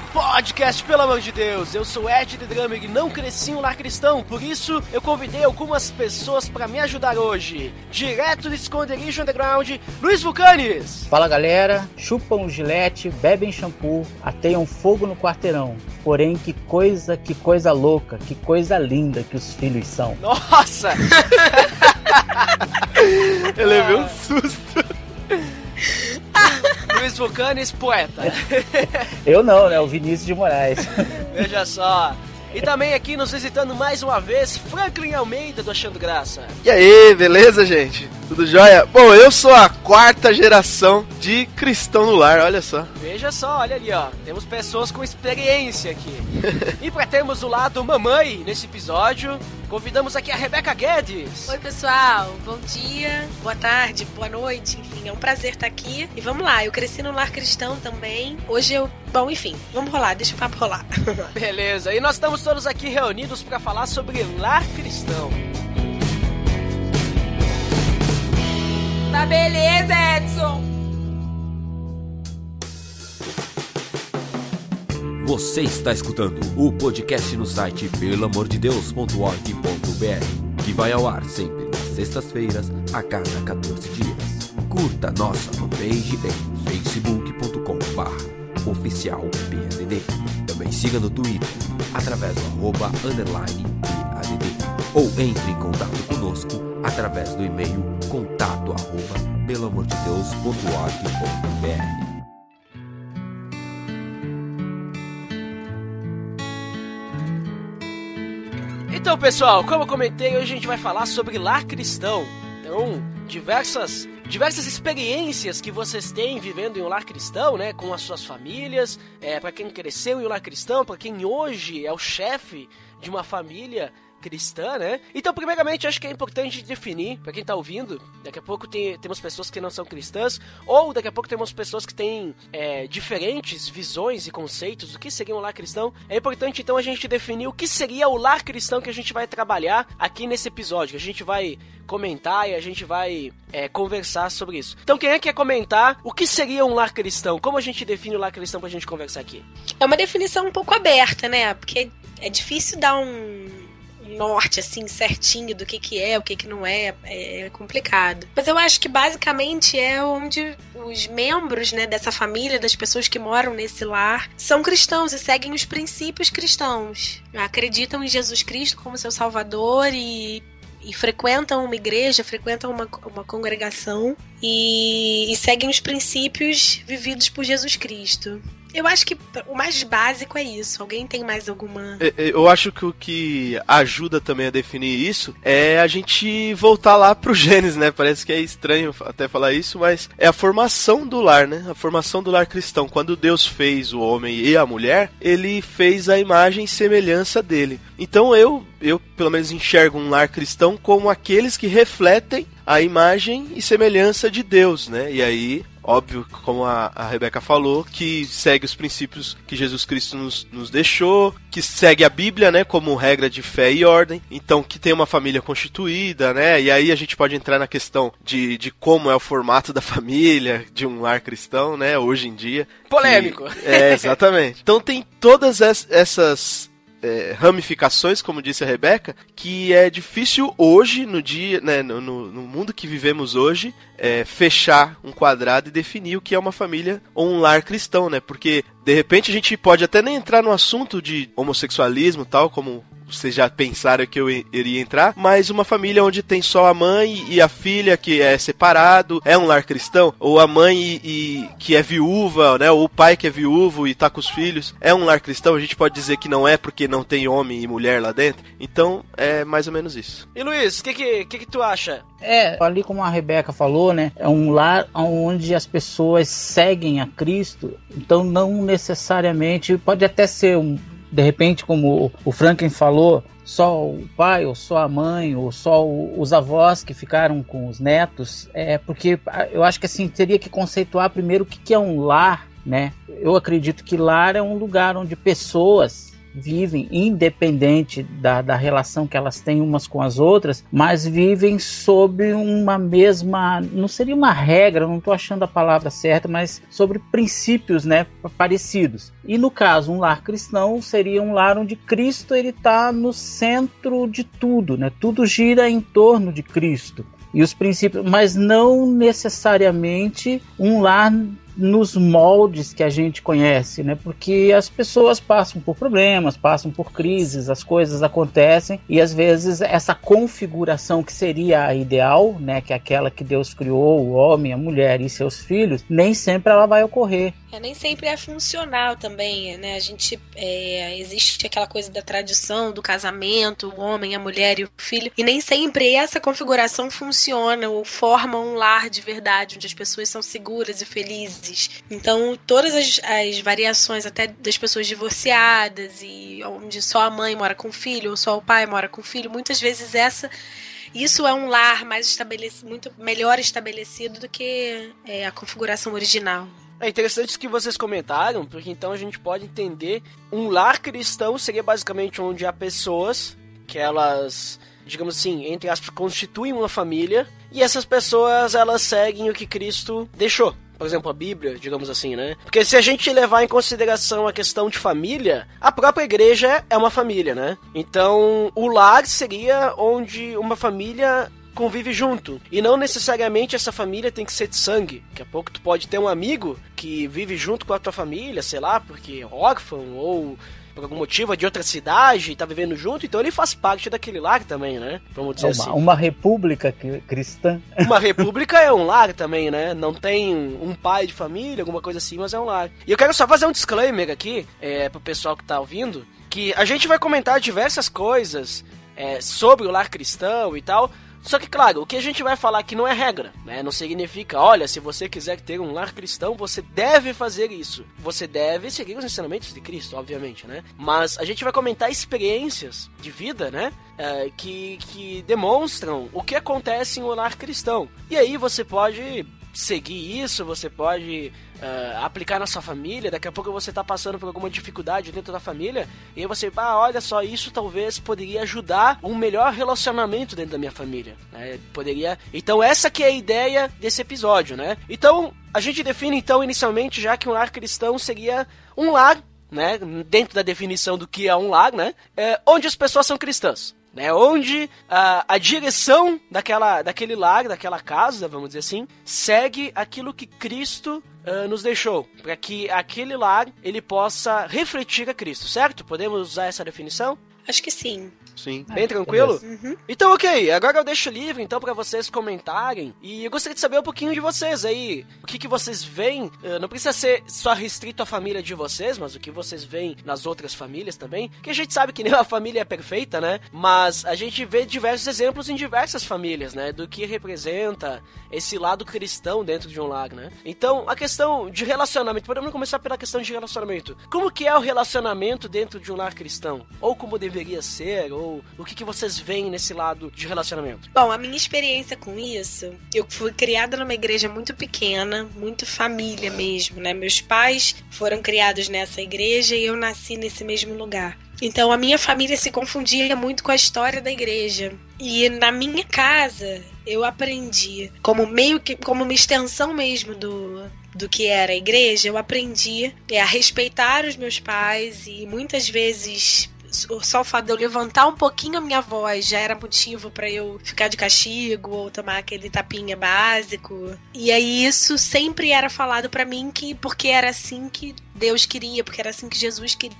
Podcast, pelo amor de Deus! Eu sou Ed The Drummer e não cresci um lar cristão, por isso eu convidei algumas pessoas para me ajudar hoje. Direto do esconderijo underground, Luiz Vulcanes! Fala galera, chupam gilete, bebem shampoo, ateiam fogo no quarteirão. Porém, que coisa, que coisa louca, que coisa linda que os filhos são. Nossa! Eu levei um susto. Luiz Vulcanes, poeta. Eu não, né? O Vinícius de Moraes. Veja só. E também aqui nos visitando mais uma vez, Franklin Almeida do Achando Graça. E aí, beleza, gente? Tudo jóia? Bom, eu sou a quarta geração de cristão no lar, olha só. Veja só, olha ali, ó. Temos pessoas com experiência aqui. e para termos o lado mamãe nesse episódio, convidamos aqui a Rebeca Guedes. Oi, pessoal. Bom dia, boa tarde, boa noite. Enfim, é um prazer estar aqui. E vamos lá, eu cresci no lar cristão também. Hoje eu. Bom, enfim, vamos rolar, deixa o papo rolar. Beleza, e nós estamos todos aqui reunidos para falar sobre lar cristão. Tá beleza, Edson! Você está escutando o podcast no site pelamordedeus.org.br, que vai ao ar sempre nas sextas-feiras, a cada 14 dias. Curta nossa fanpage em facebook.com.br oficial PADD. Também siga no Twitter, através do arroba underline. Ou entre em contato conosco através do e-mail contato arroba. Então, pessoal, como eu comentei, hoje a gente vai falar sobre lar cristão. Então, diversas diversas experiências que vocês têm vivendo em um lar cristão, né, com as suas famílias, é, para quem cresceu em um lar cristão, para quem hoje é o chefe de uma família cristã, né? Então, primeiramente, acho que é importante definir, para quem tá ouvindo, daqui a pouco tem, temos pessoas que não são cristãs, ou daqui a pouco temos pessoas que têm é, diferentes visões e conceitos do que seria um lar cristão. É importante, então, a gente definir o que seria o lar cristão que a gente vai trabalhar aqui nesse episódio, a gente vai comentar e a gente vai é, conversar sobre isso. Então, quem é que quer comentar o que seria um lar cristão? Como a gente define o lar cristão pra gente conversar aqui? É uma definição um pouco aberta, né? Porque é difícil dar um norte assim certinho do que que é, o que que não é, é complicado. Mas eu acho que basicamente é onde os membros, né, dessa família, das pessoas que moram nesse lar, são cristãos e seguem os princípios cristãos. Acreditam em Jesus Cristo como seu salvador e e frequentam uma igreja, frequentam uma, uma congregação e, e seguem os princípios vividos por Jesus Cristo. Eu acho que o mais básico é isso. Alguém tem mais alguma. Eu acho que o que ajuda também a definir isso é a gente voltar lá pro Gênesis, né? Parece que é estranho até falar isso, mas é a formação do lar, né? A formação do lar cristão. Quando Deus fez o homem e a mulher, ele fez a imagem e semelhança dele. Então eu, eu pelo menos enxergo um lar cristão como aqueles que refletem a imagem e semelhança de Deus, né? E aí óbvio, como a, a Rebeca falou, que segue os princípios que Jesus Cristo nos, nos deixou, que segue a Bíblia, né, como regra de fé e ordem, então que tem uma família constituída, né, e aí a gente pode entrar na questão de, de como é o formato da família, de um lar cristão, né, hoje em dia. Polêmico. Que, é, exatamente. Então tem todas essas é, ramificações, como disse a Rebeca, que é difícil hoje, no dia, né, no, no mundo que vivemos hoje, é, fechar um quadrado e definir o que é uma família ou um lar cristão, né? Porque de repente a gente pode até nem entrar no assunto de homossexualismo tal, como vocês já pensaram que eu iria entrar, mas uma família onde tem só a mãe e a filha que é separado, é um lar cristão, ou a mãe e, e, que é viúva, né, ou o pai que é viúvo e tá com os filhos, é um lar cristão, a gente pode dizer que não é porque não tem homem e mulher lá dentro. Então, é mais ou menos isso. E Luiz, o que que, que que tu acha? É, ali como a Rebeca falou, né, é um lar onde as pessoas seguem a Cristo, então não necessariamente, pode até ser um de repente, como o Franklin falou, só o pai ou só a mãe ou só os avós que ficaram com os netos, é porque eu acho que assim teria que conceituar primeiro o que é um lar, né? Eu acredito que lar é um lugar onde pessoas vivem independente da, da relação que elas têm umas com as outras, mas vivem sob uma mesma, não seria uma regra, não estou achando a palavra certa, mas sobre princípios, né, parecidos. E no caso, um lar cristão seria um lar onde Cristo ele está no centro de tudo, né? Tudo gira em torno de Cristo e os princípios, mas não necessariamente um lar nos moldes que a gente conhece, né? Porque as pessoas passam por problemas, passam por crises, as coisas acontecem e às vezes essa configuração que seria a ideal, né, que é aquela que Deus criou, o homem, a mulher e seus filhos, nem sempre ela vai ocorrer. É, nem sempre é funcional também, né? A gente é, existe aquela coisa da tradição do casamento, o homem, a mulher e o filho, e nem sempre essa configuração funciona ou forma um lar de verdade, onde as pessoas são seguras e felizes. Então, todas as, as variações, até das pessoas divorciadas e onde só a mãe mora com o filho ou só o pai mora com o filho, muitas vezes essa isso é um lar mais estabelecido, muito melhor estabelecido do que é, a configuração original. É interessante isso que vocês comentaram, porque então a gente pode entender um lar cristão seria basicamente onde há pessoas que elas, digamos assim, entre aspas, constituem uma família e essas pessoas elas seguem o que Cristo deixou. Por exemplo, a Bíblia, digamos assim, né? Porque se a gente levar em consideração a questão de família, a própria igreja é uma família, né? Então, o lar seria onde uma família convive junto. E não necessariamente essa família tem que ser de sangue. Daqui a pouco tu pode ter um amigo que vive junto com a tua família, sei lá, porque é órfão ou por algum motivo é de outra cidade e tá vivendo junto, então ele faz parte daquele lar também, né? Vamos dizer uma, assim. Uma república cristã. Uma república é um lar também, né? Não tem um pai de família, alguma coisa assim, mas é um lar. E eu quero só fazer um disclaimer aqui, é, pro pessoal que tá ouvindo, que a gente vai comentar diversas coisas é, sobre o lar cristão e tal, só que, claro, o que a gente vai falar aqui não é regra, né? Não significa, olha, se você quiser ter um lar cristão, você deve fazer isso. Você deve seguir os ensinamentos de Cristo, obviamente, né? Mas a gente vai comentar experiências de vida, né? É, que, que demonstram o que acontece em um lar cristão. E aí você pode seguir isso, você pode uh, aplicar na sua família. Daqui a pouco você está passando por alguma dificuldade dentro da família e aí você, ah, olha só, isso talvez poderia ajudar um melhor relacionamento dentro da minha família. Né? Poderia. Então essa que é a ideia desse episódio, né? Então a gente define então inicialmente já que um lar cristão seria um lar né, dentro da definição do que é um lar, né, é, onde as pessoas são cristãs né? Onde a, direção daquela, daquele lar, daquela casa, vamos dizer assim, segue aquilo que Cristo uh, nos deixou, para que aquele lar ele possa refletir a Cristo, certo? Podemos usar essa definição? Acho que sim. Sim. Bem tranquilo? Uhum. Então, ok. Agora eu deixo livre, então, para vocês comentarem. E eu gostaria de saber um pouquinho de vocês aí. O que, que vocês veem? Eh, não precisa ser só restrito à família de vocês, mas o que vocês veem nas outras famílias também. Que a gente sabe que nenhuma família é perfeita, né? Mas a gente vê diversos exemplos em diversas famílias, né? Do que representa esse lado cristão dentro de um lar, né? Então, a questão de relacionamento. Podemos começar pela questão de relacionamento. Como que é o relacionamento dentro de um lar cristão? Ou como deveria ser? Ou ou o que, que vocês veem nesse lado de relacionamento? Bom, a minha experiência com isso, eu fui criada numa igreja muito pequena, muito família mesmo, né? Meus pais foram criados nessa igreja e eu nasci nesse mesmo lugar. Então a minha família se confundia muito com a história da igreja. E na minha casa eu aprendi, como meio que como uma extensão mesmo do, do que era a igreja, eu aprendi é, a respeitar os meus pais e muitas vezes só o fato de eu levantar um pouquinho a minha voz já era motivo para eu ficar de castigo ou tomar aquele tapinha básico. E aí isso sempre era falado para mim que porque era assim que Deus queria, porque era assim que Jesus queria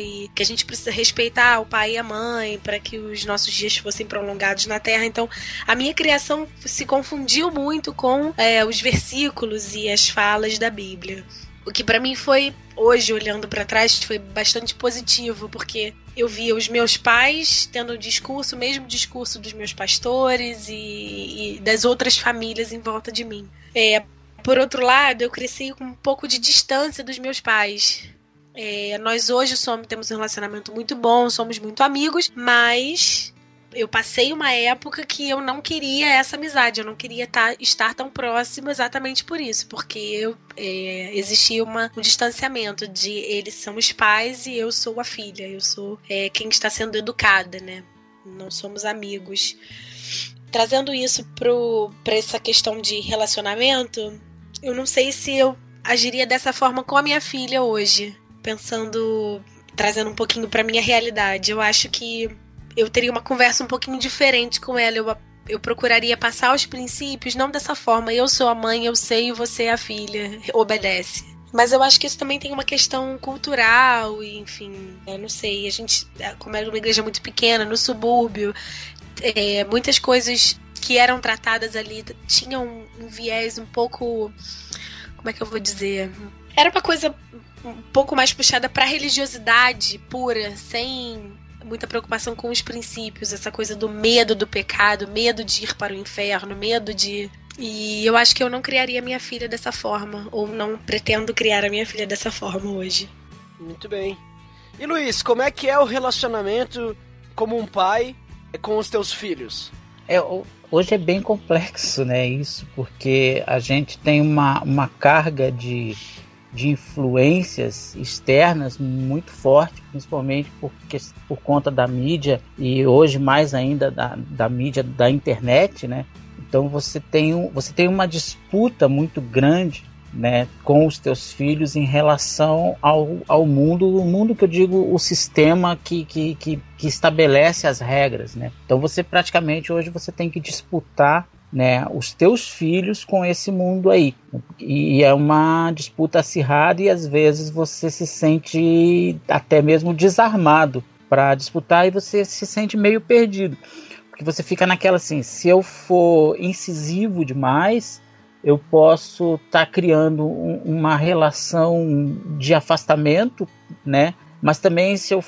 e que a gente precisa respeitar o pai e a mãe para que os nossos dias fossem prolongados na terra. Então, a minha criação se confundiu muito com é, os versículos e as falas da Bíblia. O que para mim foi, hoje olhando para trás, foi bastante positivo, porque eu via os meus pais tendo o discurso, o mesmo discurso dos meus pastores e, e das outras famílias em volta de mim. É, por outro lado, eu cresci com um pouco de distância dos meus pais. É, nós hoje somos, temos um relacionamento muito bom, somos muito amigos, mas eu passei uma época que eu não queria essa amizade, eu não queria tá, estar tão próximo exatamente por isso, porque eu, é, existia uma, um distanciamento de eles são os pais e eu sou a filha, eu sou é, quem está sendo educada, né? Não somos amigos. Trazendo isso para essa questão de relacionamento, eu não sei se eu agiria dessa forma com a minha filha hoje, pensando, trazendo um pouquinho para minha realidade. Eu acho que eu teria uma conversa um pouquinho diferente com ela. Eu, eu procuraria passar os princípios, não dessa forma. Eu sou a mãe, eu sei, você é a filha, obedece. Mas eu acho que isso também tem uma questão cultural, e, enfim, eu não sei. A gente, como era uma igreja muito pequena, no subúrbio, é, muitas coisas que eram tratadas ali tinham um viés um pouco. Como é que eu vou dizer? Era uma coisa um pouco mais puxada para religiosidade pura, sem muita preocupação com os princípios, essa coisa do medo do pecado, medo de ir para o inferno, medo de. E eu acho que eu não criaria minha filha dessa forma, ou não pretendo criar a minha filha dessa forma hoje. Muito bem. E Luiz, como é que é o relacionamento como um pai com os teus filhos? É, hoje é bem complexo, né, isso, porque a gente tem uma, uma carga de de influências externas muito forte, principalmente por conta da mídia e hoje mais ainda da, da mídia da internet, né? Então você tem, um, você tem uma disputa muito grande né, com os teus filhos em relação ao, ao mundo, o mundo que eu digo, o sistema que, que, que, que estabelece as regras. Né? Então você praticamente hoje você tem que disputar né, os teus filhos com esse mundo aí. E é uma disputa acirrada e às vezes você se sente até mesmo desarmado para disputar e você se sente meio perdido. Porque você fica naquela assim, se eu for incisivo demais, eu posso estar tá criando um, uma relação de afastamento, né? Mas também se eu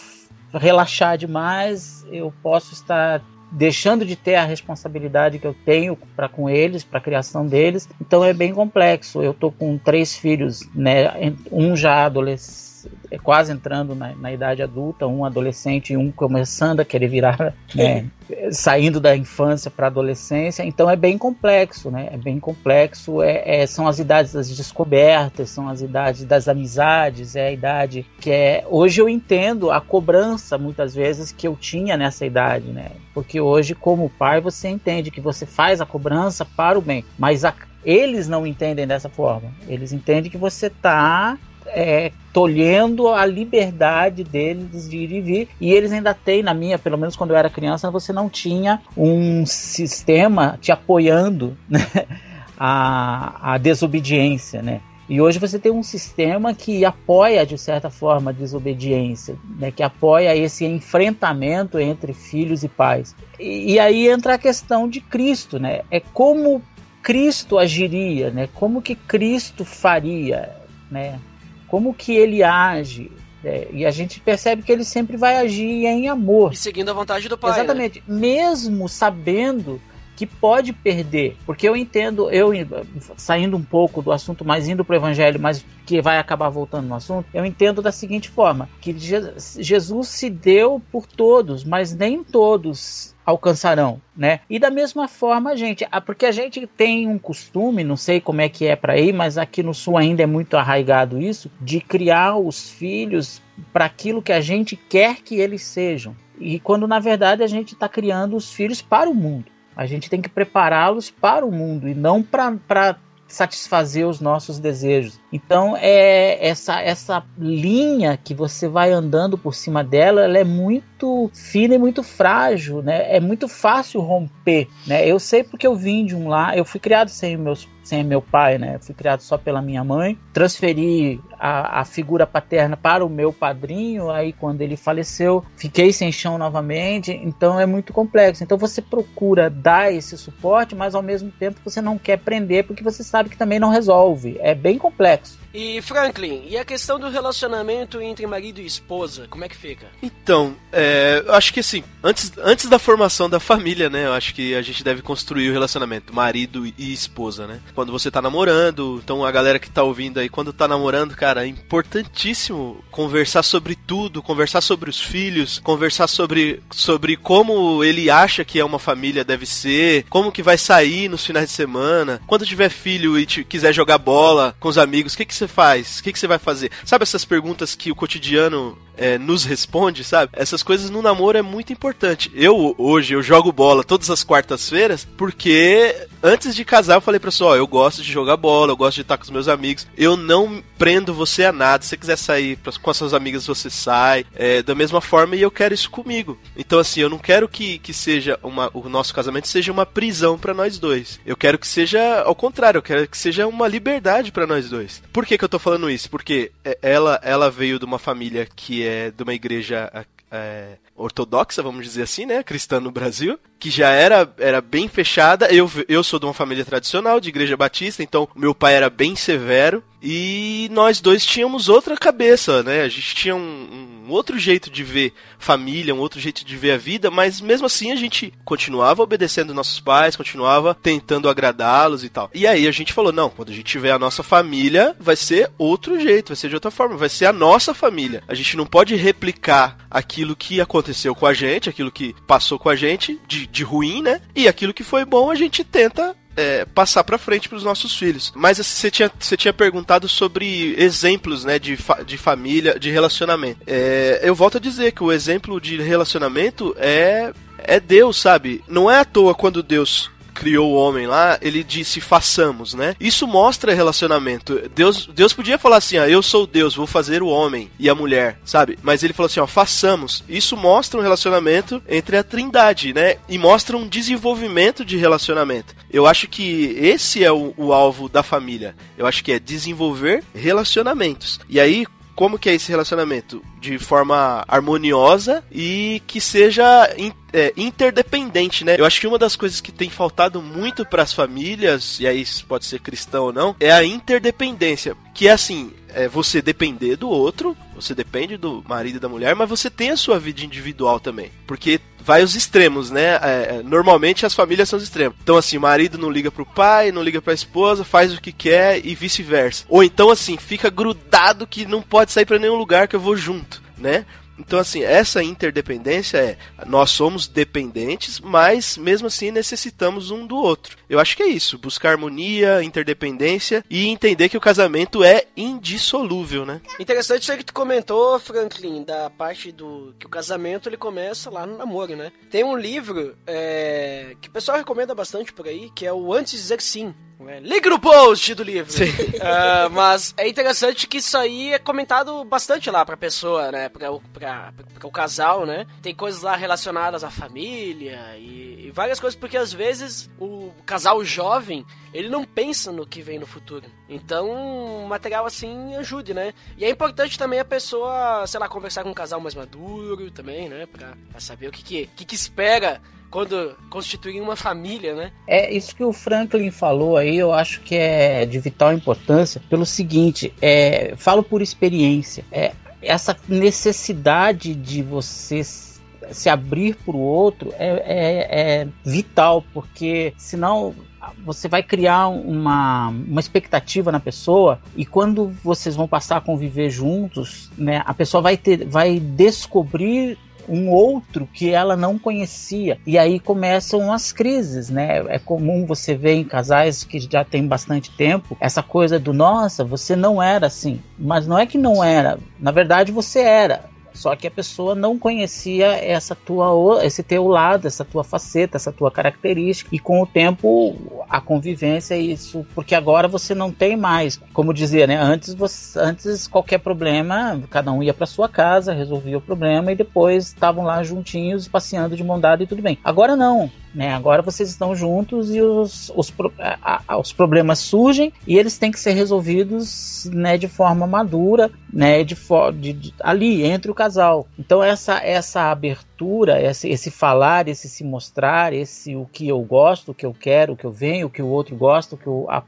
relaxar demais, eu posso estar deixando de ter a responsabilidade que eu tenho para com eles, para a criação deles. Então é bem complexo. Eu tô com três filhos, né? Um já adolescente quase entrando na, na, idade adulta, um adolescente e um começando a querer virar, né, saindo da infância para a adolescência. Então é bem complexo, né? É bem complexo. É, é, são as idades das descobertas, são as idades das amizades, é a idade que é. Hoje eu entendo a cobrança muitas vezes que eu tinha nessa idade, né? Porque hoje, como pai, você entende que você faz a cobrança para o bem, mas a, eles não entendem dessa forma. Eles entendem que você está é, tolhendo a liberdade deles de ir e vir. E eles ainda têm, na minha, pelo menos quando eu era criança, você não tinha um sistema te apoiando né, a, a desobediência, né? E hoje você tem um sistema que apoia, de certa forma, a desobediência, né? que apoia esse enfrentamento entre filhos e pais. E, e, aí entra a questão de Cristo, né? É como Cristo agiria, né? Como que Cristo faria, né? Como que ele age. É, e a gente percebe que ele sempre vai agir em amor. E seguindo a vontade do pai. Né? Exatamente. Né? Mesmo sabendo que pode perder. Porque eu entendo, eu saindo um pouco do assunto, mas indo para o evangelho, mas que vai acabar voltando no assunto, eu entendo da seguinte forma: que Jesus se deu por todos, mas nem todos alcançarão, né? E da mesma forma, gente, porque a gente tem um costume, não sei como é que é para aí, mas aqui no sul ainda é muito arraigado isso, de criar os filhos para aquilo que a gente quer que eles sejam. E quando na verdade a gente está criando os filhos para o mundo. A gente tem que prepará-los para o mundo e não para satisfazer os nossos desejos. Então é essa essa linha que você vai andando por cima dela, ela é muito fina e muito frágil, né? É muito fácil romper, né? Eu sei porque eu vim de um lá, eu fui criado sem meus sem meu pai, né? fui criado só pela minha mãe. Transferi a, a, figura paterna para o meu padrinho. Aí, quando ele faleceu, fiquei sem chão novamente. Então, é muito complexo. Então, você procura dar esse suporte, mas ao mesmo tempo você não quer prender porque você sabe que também não resolve. É bem complexo. E Franklin, e a questão do relacionamento entre marido e esposa, como é que fica? Então, é, eu acho que assim, antes, antes da formação da família, né? Eu acho que a gente deve construir o relacionamento, marido e esposa, né? Quando você tá namorando, então a galera que tá ouvindo aí, quando tá namorando, cara, é importantíssimo conversar sobre tudo, conversar sobre os filhos, conversar sobre, sobre como ele acha que é uma família deve ser, como que vai sair nos finais de semana, quando tiver filho e quiser jogar bola com os amigos, o que que você faz? O que que você vai fazer? Sabe essas perguntas que o cotidiano é, nos responde, sabe? Essas coisas no namoro é muito importante. Eu, hoje, eu jogo bola todas as quartas-feiras porque antes de casar eu falei pra pessoa, ó, eu gosto de jogar bola, eu gosto de estar com os meus amigos, eu não prendo você a nada. Se você quiser sair com as suas amigas, você sai. É, da mesma forma, e eu quero isso comigo. Então, assim, eu não quero que, que seja uma, o nosso casamento seja uma prisão para nós dois. Eu quero que seja ao contrário, eu quero que seja uma liberdade para nós dois. Por que, que eu tô falando isso? Porque é, ela, ela veio de uma família que é de uma igreja é, ortodoxa, vamos dizer assim, né, cristã no Brasil, que já era, era bem fechada. Eu, eu sou de uma família tradicional, de igreja batista, então meu pai era bem severo. E nós dois tínhamos outra cabeça, né? A gente tinha um, um outro jeito de ver família, um outro jeito de ver a vida, mas mesmo assim a gente continuava obedecendo nossos pais, continuava tentando agradá-los e tal. E aí a gente falou: não, quando a gente tiver a nossa família, vai ser outro jeito, vai ser de outra forma, vai ser a nossa família. A gente não pode replicar aquilo que aconteceu com a gente, aquilo que passou com a gente de, de ruim, né? E aquilo que foi bom a gente tenta é, passar para frente para os nossos filhos. Mas assim, você tinha, você tinha perguntado sobre exemplos, né, de, fa de família, de relacionamento. É, eu volto a dizer que o exemplo de relacionamento é é Deus, sabe? Não é à toa quando Deus criou o homem lá, ele disse façamos, né? Isso mostra relacionamento. Deus, Deus podia falar assim, ah, eu sou Deus, vou fazer o homem e a mulher, sabe? Mas ele falou assim, ó, façamos. Isso mostra um relacionamento entre a Trindade, né? E mostra um desenvolvimento de relacionamento. Eu acho que esse é o, o alvo da família. Eu acho que é desenvolver relacionamentos. E aí, como que é esse relacionamento? De forma harmoniosa e que seja é, interdependente, né? Eu acho que uma das coisas que tem faltado muito para as famílias, e aí pode ser cristão ou não, é a interdependência. Que é assim, é você depender do outro, você depende do marido e da mulher, mas você tem a sua vida individual também. Porque vai os extremos, né? É, é normalmente as famílias são os extremos. Então, assim, o marido não liga pro pai, não liga pra esposa, faz o que quer e vice-versa. Ou então, assim, fica grudado que não pode sair para nenhum lugar que eu vou junto, né? Então, assim, essa interdependência é nós somos dependentes, mas mesmo assim necessitamos um do outro. Eu acho que é isso, buscar harmonia, interdependência e entender que o casamento é indissolúvel, né? Interessante isso que tu comentou, Franklin, da parte do que o casamento ele começa lá no namoro, né? Tem um livro é, que o pessoal recomenda bastante por aí, que é o Antes de Dizer Sim, é, liga no post do livro. Uh, mas é interessante que isso aí é comentado bastante lá pra pessoa, né? Pra, pra, pra o casal, né? Tem coisas lá relacionadas à família e, e, várias coisas, porque às vezes o casal jovem, ele não pensa no que vem no futuro. Então, um material assim ajude, né? E é importante também a pessoa, sei lá, conversar com um casal mais maduro também, né? Pra, pra saber o que que, que, que espera quando constituem uma família, né? É isso que o Franklin falou aí, eu acho que é de vital importância pelo seguinte, é, falo por experiência, é, essa necessidade de você se abrir para o outro é, é, é, vital, porque senão você vai criar uma, uma expectativa na pessoa e quando vocês vão passar a conviver juntos, né, a pessoa vai ter, vai descobrir um outro que ela não conhecia. E aí começam as crises, né? É comum você ver em casais que já tem bastante tempo essa coisa do nossa, você não era assim. Mas não é que não era, na verdade você era. Só que a pessoa não conhecia essa tua, esse teu lado, essa tua faceta, essa tua característica. E com o tempo, a convivência, isso, porque agora você não tem mais, como dizer, né? Antes, você, antes qualquer problema, cada um ia para sua casa, resolvia o problema e depois estavam lá juntinhos, passeando de mão dada e tudo bem. Agora não né? Agora vocês estão juntos e os, os, a, a, os problemas surgem e eles têm que ser resolvidos, né, de forma madura, né, de, de, de ali entre o casal. Então essa essa abertura, esse, esse falar, esse se mostrar, esse o que eu gosto, o que eu quero, o que eu venho, o que o outro gosta,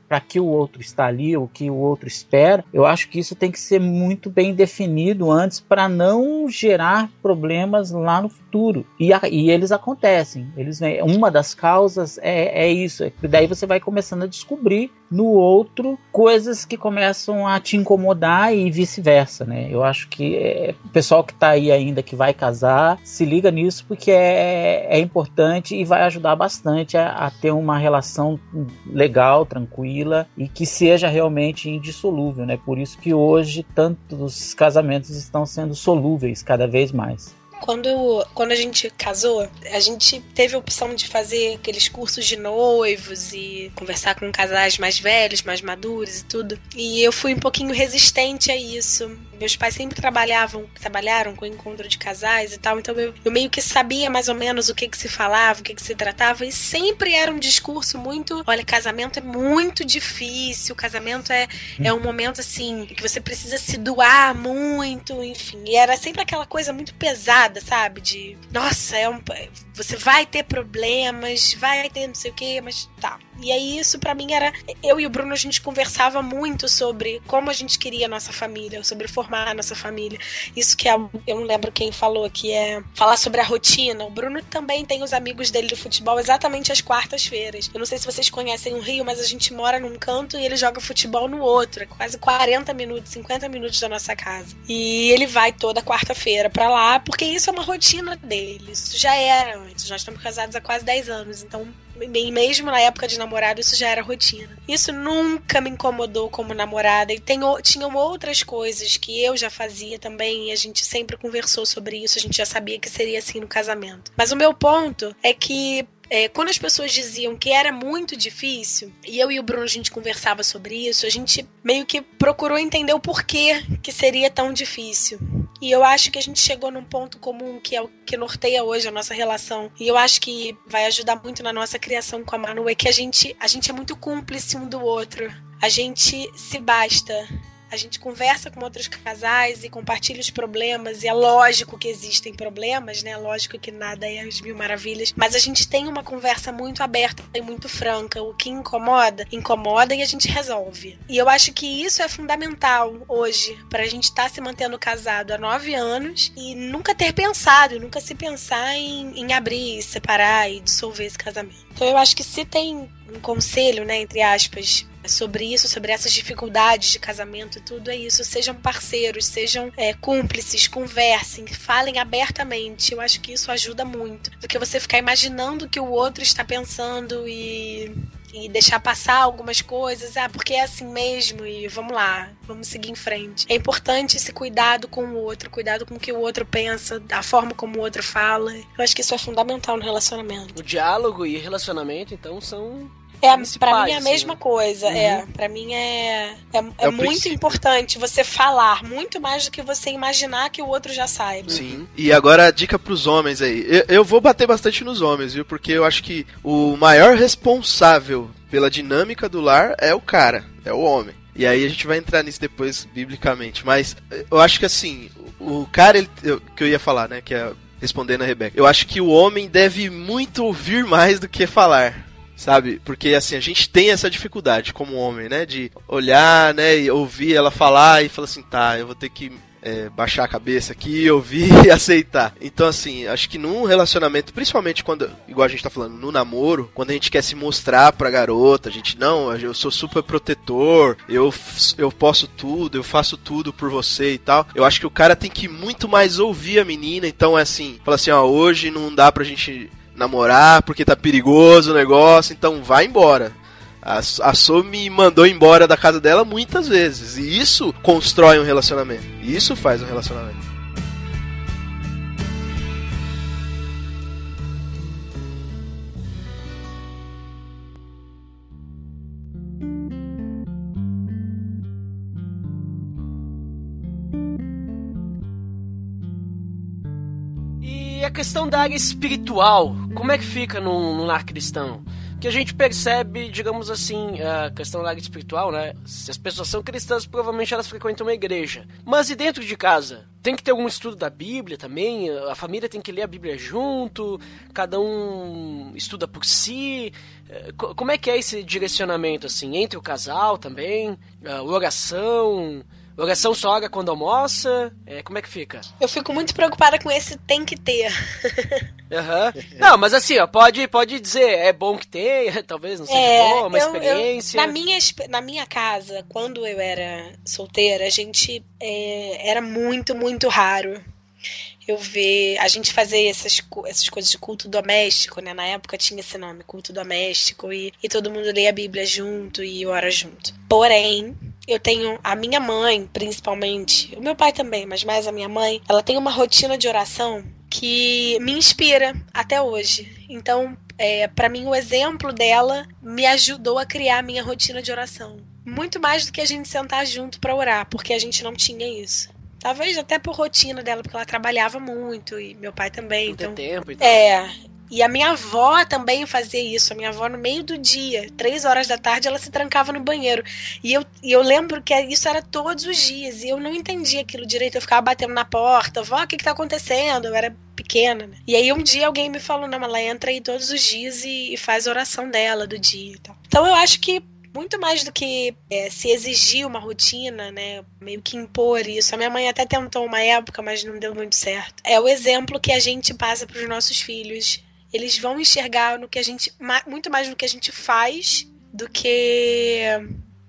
para que o outro está ali, o que o outro espera. Eu acho que isso tem que ser muito bem definido antes para não gerar problemas lá no futuro. E, a, e eles acontecem. Eles uma das causas é, é isso. É daí você vai começando a descobrir no outro coisas que começam a te incomodar e vice-versa, né? Eu acho que é, o pessoal que está aí ainda que vai casar se liga nisso porque é, é importante e vai ajudar bastante a, a, ter uma relação legal, tranquila e que seja realmente indissolúvel, né? Por isso que hoje tantos casamentos estão sendo solúveis cada vez mais. Quando, quando a gente casou, a gente teve a opção de fazer aqueles cursos de noivos e conversar com casais mais velhos, mais maduros e tudo. E eu fui um pouquinho resistente a isso. Meus pais sempre trabalhavam, trabalharam com encontro de casais e tal, então eu, eu meio que sabia mais ou menos o que que se falava, o que que se tratava, e sempre era um discurso muito, olha, casamento é muito difícil, casamento é, é um momento assim que você precisa se doar muito, enfim. E era sempre aquela coisa muito pesada, sabe? De, nossa, é um, você vai ter problemas, vai ter não sei o que, mas tá. E aí isso para mim era eu e o Bruno a gente conversava muito sobre como a gente queria a nossa família, sobre formar a nossa família. Isso que é, eu não lembro quem falou que é falar sobre a rotina. O Bruno também tem os amigos dele do futebol exatamente às quartas-feiras. Eu não sei se vocês conhecem o Rio, mas a gente mora num canto e ele joga futebol no outro, é quase 40 minutos, 50 minutos da nossa casa. E ele vai toda quarta-feira para lá, porque isso é uma rotina dele. Isso já era antes. Nós estamos casados há quase 10 anos, então mesmo na época de namorado, isso já era rotina. Isso nunca me incomodou como namorada. E tem, tinham outras coisas que eu já fazia também, e a gente sempre conversou sobre isso, a gente já sabia que seria assim no casamento. Mas o meu ponto é que é, quando as pessoas diziam que era muito difícil, e eu e o Bruno a gente conversava sobre isso, a gente meio que procurou entender o porquê que seria tão difícil. E eu acho que a gente chegou num ponto comum que é o que norteia hoje a nossa relação. E eu acho que vai ajudar muito na nossa criação com a Manu é que a gente, a gente é muito cúmplice um do outro. A gente se basta a gente conversa com outros casais e compartilha os problemas, e é lógico que existem problemas, né? Lógico que nada é as mil maravilhas, mas a gente tem uma conversa muito aberta e muito franca. O que incomoda, incomoda e a gente resolve. E eu acho que isso é fundamental hoje, para a gente estar tá se mantendo casado há nove anos e nunca ter pensado, nunca se pensar em, em abrir, separar e dissolver esse casamento. Então eu acho que se tem um conselho, né, entre aspas, sobre isso, sobre essas dificuldades de casamento e tudo, é isso. Sejam parceiros, sejam é, cúmplices, conversem, falem abertamente. Eu acho que isso ajuda muito. Do que você ficar imaginando o que o outro está pensando e e deixar passar algumas coisas, ah, porque é assim mesmo e vamos lá, vamos seguir em frente. É importante esse cuidado com o outro, cuidado com o que o outro pensa, a forma como o outro fala. Eu acho que isso é fundamental no relacionamento. O diálogo e relacionamento, então, são é, pra mim é a mesma né? coisa. É, uhum. É, pra mim é, é, é, é muito princípio. importante você falar muito mais do que você imaginar que o outro já saiba. Sim. E agora a dica pros homens aí. Eu, eu vou bater bastante nos homens, viu? Porque eu acho que o maior responsável pela dinâmica do lar é o cara, é o homem. E aí a gente vai entrar nisso depois biblicamente. Mas eu acho que assim, o cara ele, eu, que eu ia falar, né? Que é respondendo a Rebeca. Eu acho que o homem deve muito ouvir mais do que falar sabe? Porque assim, a gente tem essa dificuldade como homem, né? De olhar, né? E ouvir ela falar e falar assim, tá, eu vou ter que é, baixar a cabeça aqui, ouvir e aceitar. Então, assim, acho que num relacionamento, principalmente quando, igual a gente tá falando, no namoro, quando a gente quer se mostrar pra garota, a gente, não, eu sou super protetor, eu, eu posso tudo, eu faço tudo por você e tal. Eu acho que o cara tem que muito mais ouvir a menina, então é assim, fala assim, ó, hoje não dá pra gente namorar porque tá perigoso o negócio, então vai embora. A, a So me mandou embora da casa dela muitas vezes. E isso constrói um relacionamento. Isso faz um relacionamento. Questão da área espiritual, como é que fica no, lar cristão? que a gente percebe, digamos assim, a questão da área espiritual, né? Se as pessoas são cristãs, provavelmente elas frequentam uma igreja. Mas e dentro de casa? Tem que ter algum estudo da Bíblia também? A família tem que ler a Bíblia junto? Cada um estuda por si? Eh, como é que é esse direcionamento, assim, entre o casal também? Oração? Oração só ora quando almoça? É, como é que fica? Eu fico muito preocupada com esse tem que ter. Uhum. Não, mas assim, ó, pode, pode dizer, é bom que tenha, talvez não seja é, bom, uma eu, experiência. Eu, na, minha, na minha casa, quando eu era solteira, a gente é, era muito, muito raro eu ver a gente fazer essas, essas coisas de culto doméstico, né? Na época tinha esse nome, culto doméstico, e, e todo mundo lê a Bíblia junto e ora junto. Porém, eu tenho a minha mãe, principalmente, o meu pai também, mas mais a minha mãe, ela tem uma rotina de oração que me inspira até hoje. Então, é, para mim, o exemplo dela me ajudou a criar a minha rotina de oração. Muito mais do que a gente sentar junto para orar, porque a gente não tinha isso. Talvez até por rotina dela, porque ela trabalhava muito e meu pai também. então, tempo, então. É. E a minha avó também fazia isso. A minha avó, no meio do dia, três horas da tarde, ela se trancava no banheiro. E eu, e eu lembro que isso era todos os dias. E eu não entendia aquilo direito. Eu ficava batendo na porta. Vó, o que, que tá acontecendo? Eu era pequena, né? E aí um dia alguém me falou: não, ela entra aí todos os dias e, e faz a oração dela do dia e tal. Então eu acho que muito mais do que é, se exigir uma rotina, né? Meio que impor isso. A minha mãe até tentou uma época, mas não deu muito certo. É o exemplo que a gente passa para os nossos filhos. Eles vão enxergar no que a gente muito mais no que a gente faz do que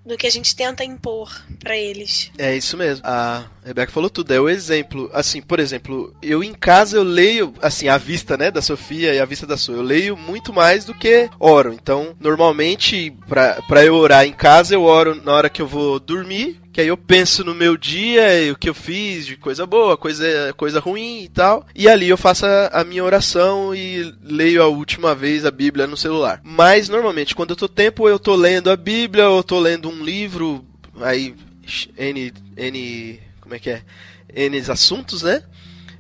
do que a gente tenta impor para eles. É isso mesmo. A Rebeca falou tudo, é o exemplo. Assim, por exemplo, eu em casa eu leio, assim, a vista, né, da Sofia e a vista da sua, eu leio muito mais do que oro. Então, normalmente, para eu orar em casa, eu oro na hora que eu vou dormir, que aí eu penso no meu dia e o que eu fiz de coisa boa, coisa, coisa ruim e tal. E ali eu faço a, a, minha oração e leio a última vez a Bíblia no celular. Mas normalmente quando eu tô tempo eu tô lendo a Bíblia ou tô lendo um livro, aí N, N como é que é? N assuntos, né?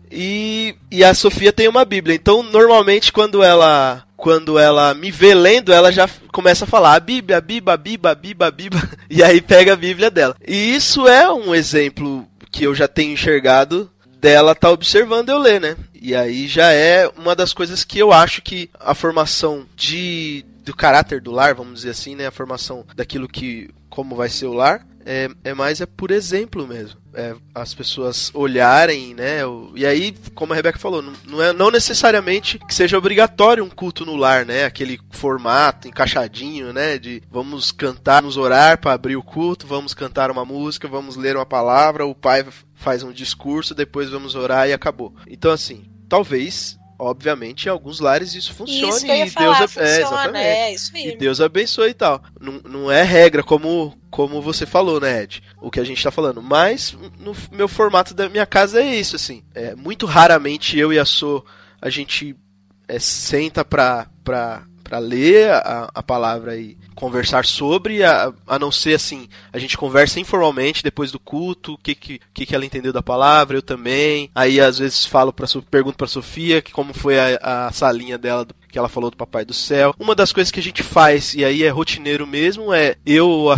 E, e a Sofia tem uma Bíblia. Então, normalmente, quando ela quando ela me vê lendo, ela já começa a falar a Bíblia, a Bíblia, a Bíblia, a Bíblia, a Bíblia, e aí pega a Bíblia dela. E isso é um exemplo que eu já tenho enxergado dela tá observando eu ler, né? E aí já é uma das coisas que eu acho que a formação de do caráter do lar, vamos dizer assim, né? A formação daquilo que como vai ser o lar, é, é mais é por exemplo mesmo. É, as pessoas olharem, né? E aí, como a Rebeca falou, não, é não necessariamente que seja obrigatório um culto no lar, né? Aquele formato encaixadinho, né? De vamos cantar, nos orar para abrir o culto, vamos cantar uma música, vamos ler uma palavra, o pai faz um discurso, depois vamos orar e acabou. Então, assim, talvez obviamente, em alguns lares isso funcione isso e falar, Deus funciona, é, exatamente. É, isso E Deus abençoe e tal. Não, não é regra como como você falou, né, Ed? O que a gente tá falando. Mas no meu formato da minha casa é isso, assim. É, muito raramente eu e a So a gente é, senta pra, pra, pra ler a, a palavra e conversar sobre, a, a não ser assim, a gente conversa informalmente depois do culto, o que, que, que ela entendeu da palavra, eu também. Aí às vezes falo para pergunto para Sofia que como foi a, a salinha dela que ela falou do Papai do Céu. Uma das coisas que a gente faz, e aí é rotineiro mesmo, é eu a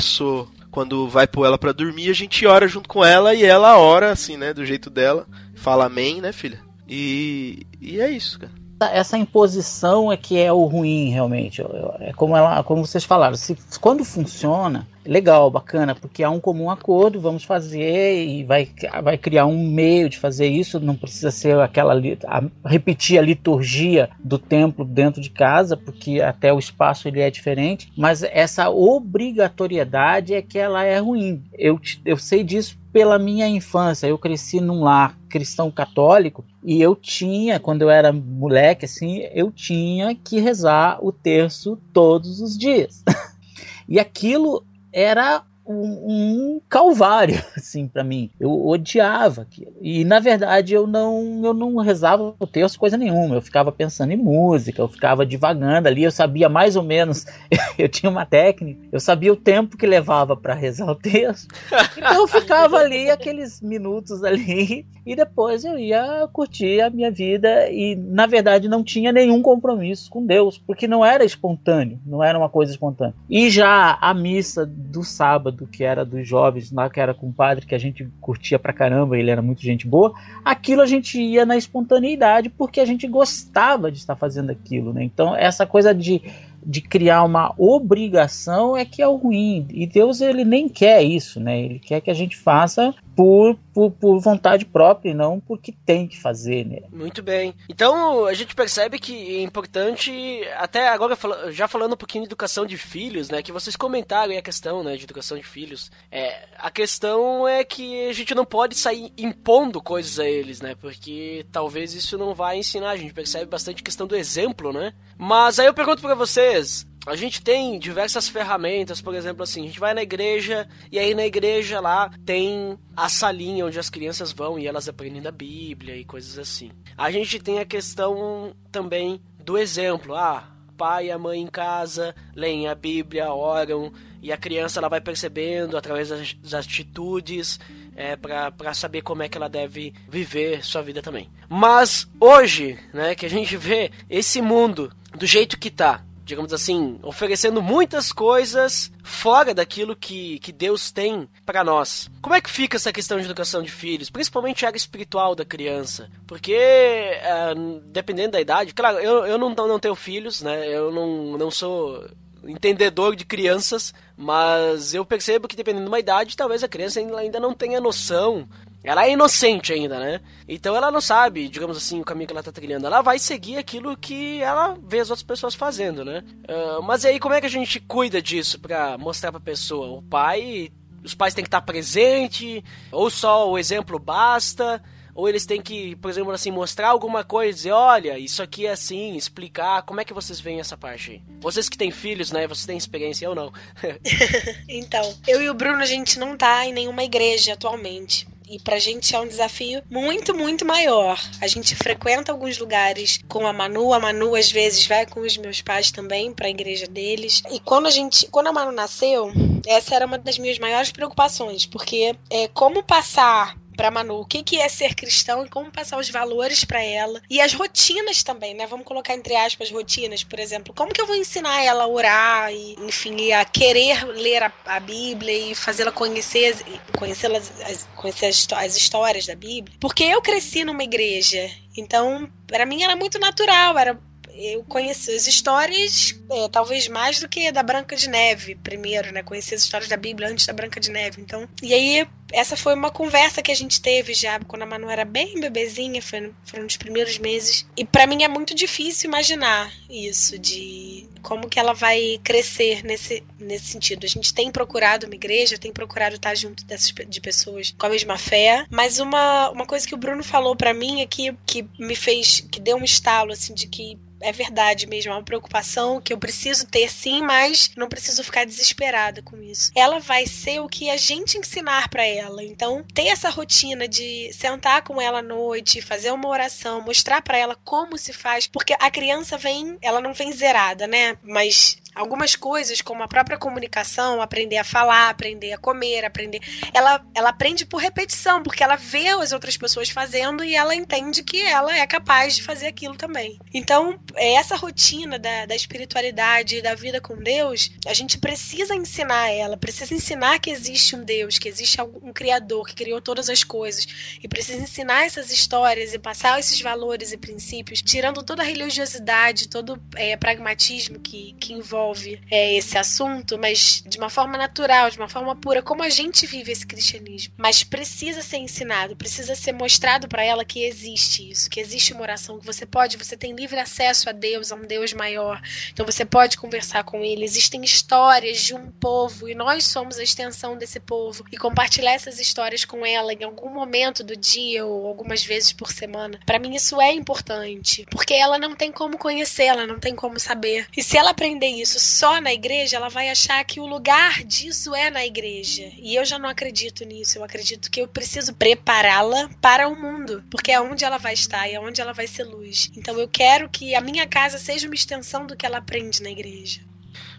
quando vai pôr ela para dormir, a gente ora junto com ela e ela ora assim, né, do jeito dela, fala amém, né, filha? E, e é isso, cara essa imposição é que é o ruim realmente. É como ela, como vocês falaram, se quando funciona, legal, bacana, porque há um comum acordo, vamos fazer e vai, vai criar um meio de fazer isso, não precisa ser aquela a, repetir a liturgia do templo dentro de casa, porque até o espaço ele é diferente, mas essa obrigatoriedade é que ela é ruim. Eu, eu sei disso pela minha infância. Eu cresci num lar cristão católico e eu tinha, quando eu era moleque assim, eu tinha que rezar o terço todos os dias. e aquilo era um, um calvário, assim, para mim. Eu odiava aquilo. E na verdade eu não, eu não rezava o texto coisa nenhuma. Eu ficava pensando em música, eu ficava divagando ali. Eu sabia mais ou menos, eu tinha uma técnica, eu sabia o tempo que levava para rezar o texto. Então eu ficava ali aqueles minutos ali e depois eu ia curtir a minha vida e na verdade não tinha nenhum compromisso com Deus, porque não era espontâneo, não era uma coisa espontânea. E já a missa do sábado, que era dos jovens, lá que era com o padre, que a gente curtia pra caramba, ele era muito gente boa, aquilo a gente ia na espontaneidade porque a gente gostava de estar fazendo aquilo, né? Então essa coisa de de criar uma obrigação é que é o ruim. E Deus ele nem quer isso, né? Ele quer que a gente faça por, por, por, vontade própria e não porque tem que fazer, né? Muito bem. Então a gente percebe que é importante, até agora já falando um pouquinho de educação de filhos, né? Que vocês comentaram a questão, né? De educação de filhos. É, a questão é que a gente não pode sair impondo coisas a eles, né? Porque talvez isso não vai ensinar. A gente percebe bastante a questão do exemplo, né? Mas aí eu pergunto para vocês, a gente tem diversas ferramentas, por exemplo, assim, a gente vai na igreja e aí na igreja lá tem a salinha onde as crianças vão e elas aprendem da Bíblia e coisas assim. A gente tem a questão também do exemplo, ah, pai e a mãe em casa leem a Bíblia, oram e a criança ela vai percebendo através das atitudes é, para saber como é que ela deve viver sua vida também. Mas hoje, né, que a gente vê esse mundo do jeito que tá, digamos assim, oferecendo muitas coisas fora daquilo que, que Deus tem para nós. Como é que fica essa questão de educação de filhos, principalmente a área espiritual da criança? Porque, uh, dependendo da idade, claro, eu, eu não, não tenho filhos, né? Eu não, não sou entendedor de crianças, mas eu percebo que dependendo de uma idade, talvez a criança ainda não tenha noção ela é inocente ainda, né? Então ela não sabe, digamos assim, o caminho que ela tá trilhando. Ela vai seguir aquilo que ela vê as outras pessoas fazendo, né? Uh, mas aí como é que a gente cuida disso pra mostrar pra pessoa? O pai. Os pais têm que estar presente, ou só o exemplo basta, ou eles têm que, por exemplo, assim, mostrar alguma coisa, dizer, olha, isso aqui é assim, explicar, como é que vocês veem essa parte aí? Vocês que têm filhos, né, vocês têm experiência, ou não? então, eu e o Bruno, a gente não tá em nenhuma igreja atualmente. E pra gente é um desafio muito, muito maior. A gente frequenta alguns lugares com a Manu, a Manu às vezes vai com os meus pais também para a igreja deles. E quando a gente, quando a Manu nasceu, essa era uma das minhas maiores preocupações, porque é como passar para Manu o que, que é ser cristão e como passar os valores para ela. E as rotinas também, né? Vamos colocar entre aspas rotinas, por exemplo. Como que eu vou ensinar ela a orar e, enfim, a querer ler a, a Bíblia e fazê-la conhecer, conhecer, as, conhecer as, as histórias da Bíblia? Porque eu cresci numa igreja, então para mim era muito natural, era eu conheci as histórias, é, talvez mais do que da Branca de Neve, primeiro, né? Conheci as histórias da Bíblia antes da Branca de Neve. Então, e aí, essa foi uma conversa que a gente teve já quando a Manu era bem bebezinha, foi, foram nos primeiros meses. E para mim é muito difícil imaginar isso, de como que ela vai crescer nesse, nesse sentido. A gente tem procurado uma igreja, tem procurado estar junto dessas, de pessoas com a mesma fé, mas uma, uma coisa que o Bruno falou para mim aqui, que me fez, que deu um estalo, assim, de que é verdade mesmo, é uma preocupação que eu preciso ter sim, mas não preciso ficar desesperada com isso. Ela vai ser o que a gente ensinar para ela. Então, ter essa rotina de sentar com ela à noite, fazer uma oração, mostrar para ela como se faz, porque a criança vem, ela não vem zerada, né? Mas algumas coisas, como a própria comunicação, aprender a falar, aprender a comer, aprender. Ela, ela aprende por repetição, porque ela vê as outras pessoas fazendo e ela entende que ela é capaz de fazer aquilo também. Então, essa rotina da, da espiritualidade da vida com Deus, a gente precisa ensinar ela, precisa ensinar que existe um Deus, que existe um Criador que criou todas as coisas, e precisa ensinar essas histórias e passar esses valores e princípios, tirando toda a religiosidade, todo é, pragmatismo que, que envolve é, esse assunto, mas de uma forma natural, de uma forma pura, como a gente vive esse cristianismo. Mas precisa ser ensinado, precisa ser mostrado para ela que existe isso, que existe uma oração, que você pode, você tem livre acesso acesso a Deus, a um Deus maior. Então você pode conversar com ele. Existem histórias de um povo e nós somos a extensão desse povo. E compartilhar essas histórias com ela em algum momento do dia ou algumas vezes por semana, para mim isso é importante, porque ela não tem como conhecer, ela não tem como saber. E se ela aprender isso só na igreja, ela vai achar que o lugar disso é na igreja. E eu já não acredito nisso. Eu acredito que eu preciso prepará-la para o mundo, porque é onde ela vai estar e é onde ela vai ser luz. Então eu quero que a minha casa seja uma extensão do que ela aprende na igreja.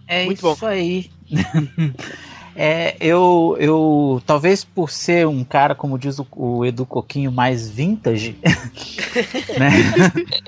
É Muito isso bom. aí. É, eu, eu, talvez por ser um cara, como diz o, o Edu Coquinho, mais vintage, né?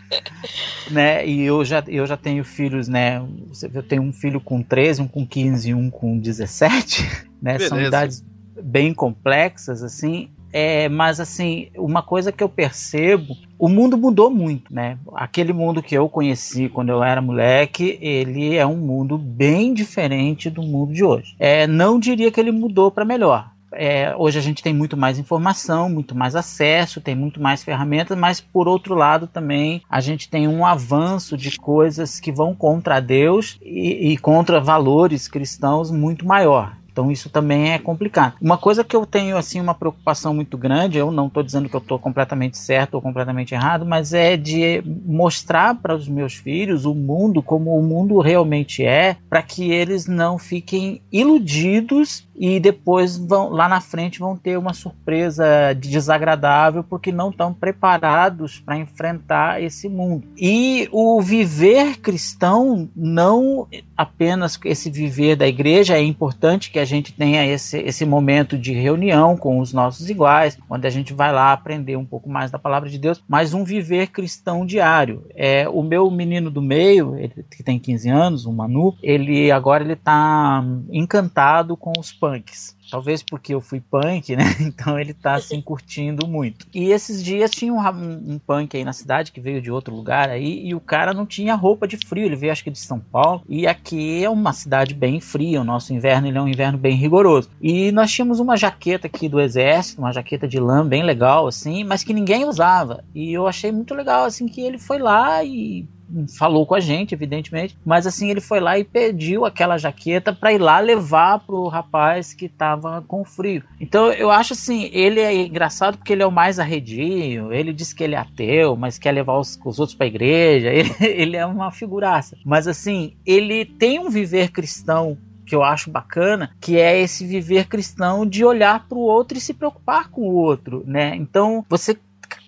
né? E eu já, eu já tenho filhos, né? Eu tenho um filho com 13, um com 15 e um com 17, né? São Beleza. idades bem complexas, assim. É, mas assim, uma coisa que eu percebo, o mundo mudou muito, né? Aquele mundo que eu conheci quando eu era moleque, ele é um mundo bem diferente do mundo de hoje. É, não diria que ele mudou para melhor. É, hoje a gente tem muito mais informação, muito mais acesso, tem muito mais ferramentas, mas por outro lado também a gente tem um avanço de coisas que vão contra Deus e, e contra valores cristãos muito maior. Então isso também é complicado. Uma coisa que eu tenho assim uma preocupação muito grande, eu não estou dizendo que eu estou completamente certo ou completamente errado, mas é de mostrar para os meus filhos o mundo como o mundo realmente é, para que eles não fiquem iludidos e depois vão lá na frente vão ter uma surpresa desagradável porque não estão preparados para enfrentar esse mundo. E o viver cristão não apenas esse viver da igreja é importante que a gente tenha esse, esse momento de reunião com os nossos iguais, onde a gente vai lá aprender um pouco mais da palavra de Deus, mas um viver cristão diário. É o meu menino do meio, ele que tem 15 anos, o Manu, ele agora ele tá encantado com os punks. Talvez porque eu fui punk, né? Então ele tá assim curtindo muito. E esses dias tinha um, um, punk aí na cidade que veio de outro lugar aí e o cara não tinha roupa de frio. Ele veio acho que de São Paulo e aqui é uma cidade bem fria. O nosso inverno ele é um inverno bem rigoroso. E nós tínhamos uma jaqueta aqui do exército, uma jaqueta de lã bem legal assim, mas que ninguém usava. E eu achei muito legal assim que ele foi lá e falou com a gente, evidentemente, mas assim ele foi lá e pediu aquela jaqueta para ir lá levar pro rapaz que tava com frio. Então eu acho assim, ele é engraçado porque ele é o mais arredio, ele diz que ele é ateu, mas quer levar os, os outros para igreja, ele, ele é uma figuraça. Mas assim, ele tem um viver cristão que eu acho bacana, que é esse viver cristão de olhar para o outro e se preocupar com o outro, né? Então, você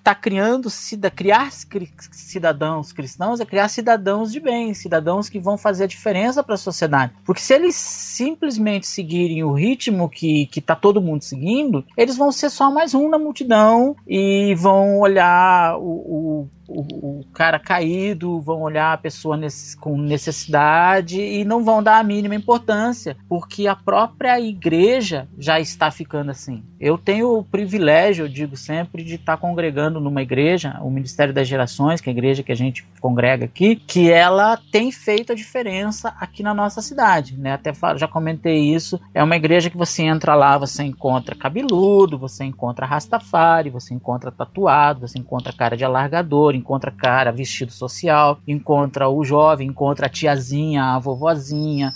está criando, criar cidadãos cristãos é criar cidadãos de bem, cidadãos que vão fazer a diferença para a sociedade. Porque se eles simplesmente seguirem o ritmo que está todo mundo seguindo, eles vão ser só mais um na multidão e vão olhar o, o o, o, cara caído, vão olhar a pessoa nesse, com necessidade e não vão dar a mínima importância, porque a própria igreja já está ficando assim. Eu tenho o privilégio, eu digo sempre, de estar congregando numa igreja, o Ministério das Gerações, que é a igreja que a gente congrega aqui, que ela tem feito a diferença aqui na nossa cidade, né? Até já comentei isso. É uma igreja que você entra lá, você encontra cabeludo, você encontra rastafari, você encontra tatuado, você encontra cara de alargador, encontra cara vestido social, encontra o jovem, encontra a tiazinha, a vovozinha,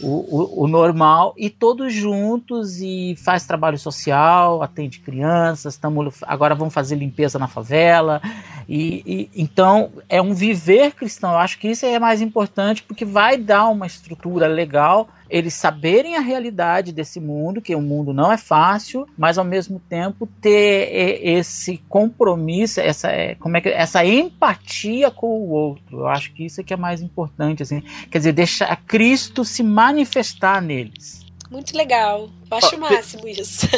o, o, o, normal, e todos juntos e faz trabalho social, atende crianças, tamo, agora vamos fazer limpeza na favela. E, e, então é um viver cristão. Eu acho que isso é mais importante porque vai dar uma estrutura legal eles saberem a realidade desse mundo, que o mundo não é fácil, mas ao mesmo tempo ter esse compromisso, essa, como é que, essa empatia com o outro. Eu acho que isso é que é mais importante, assim. Quer dizer, deixar Cristo se manifestar neles. Muito legal. Eu acho o máximo isso.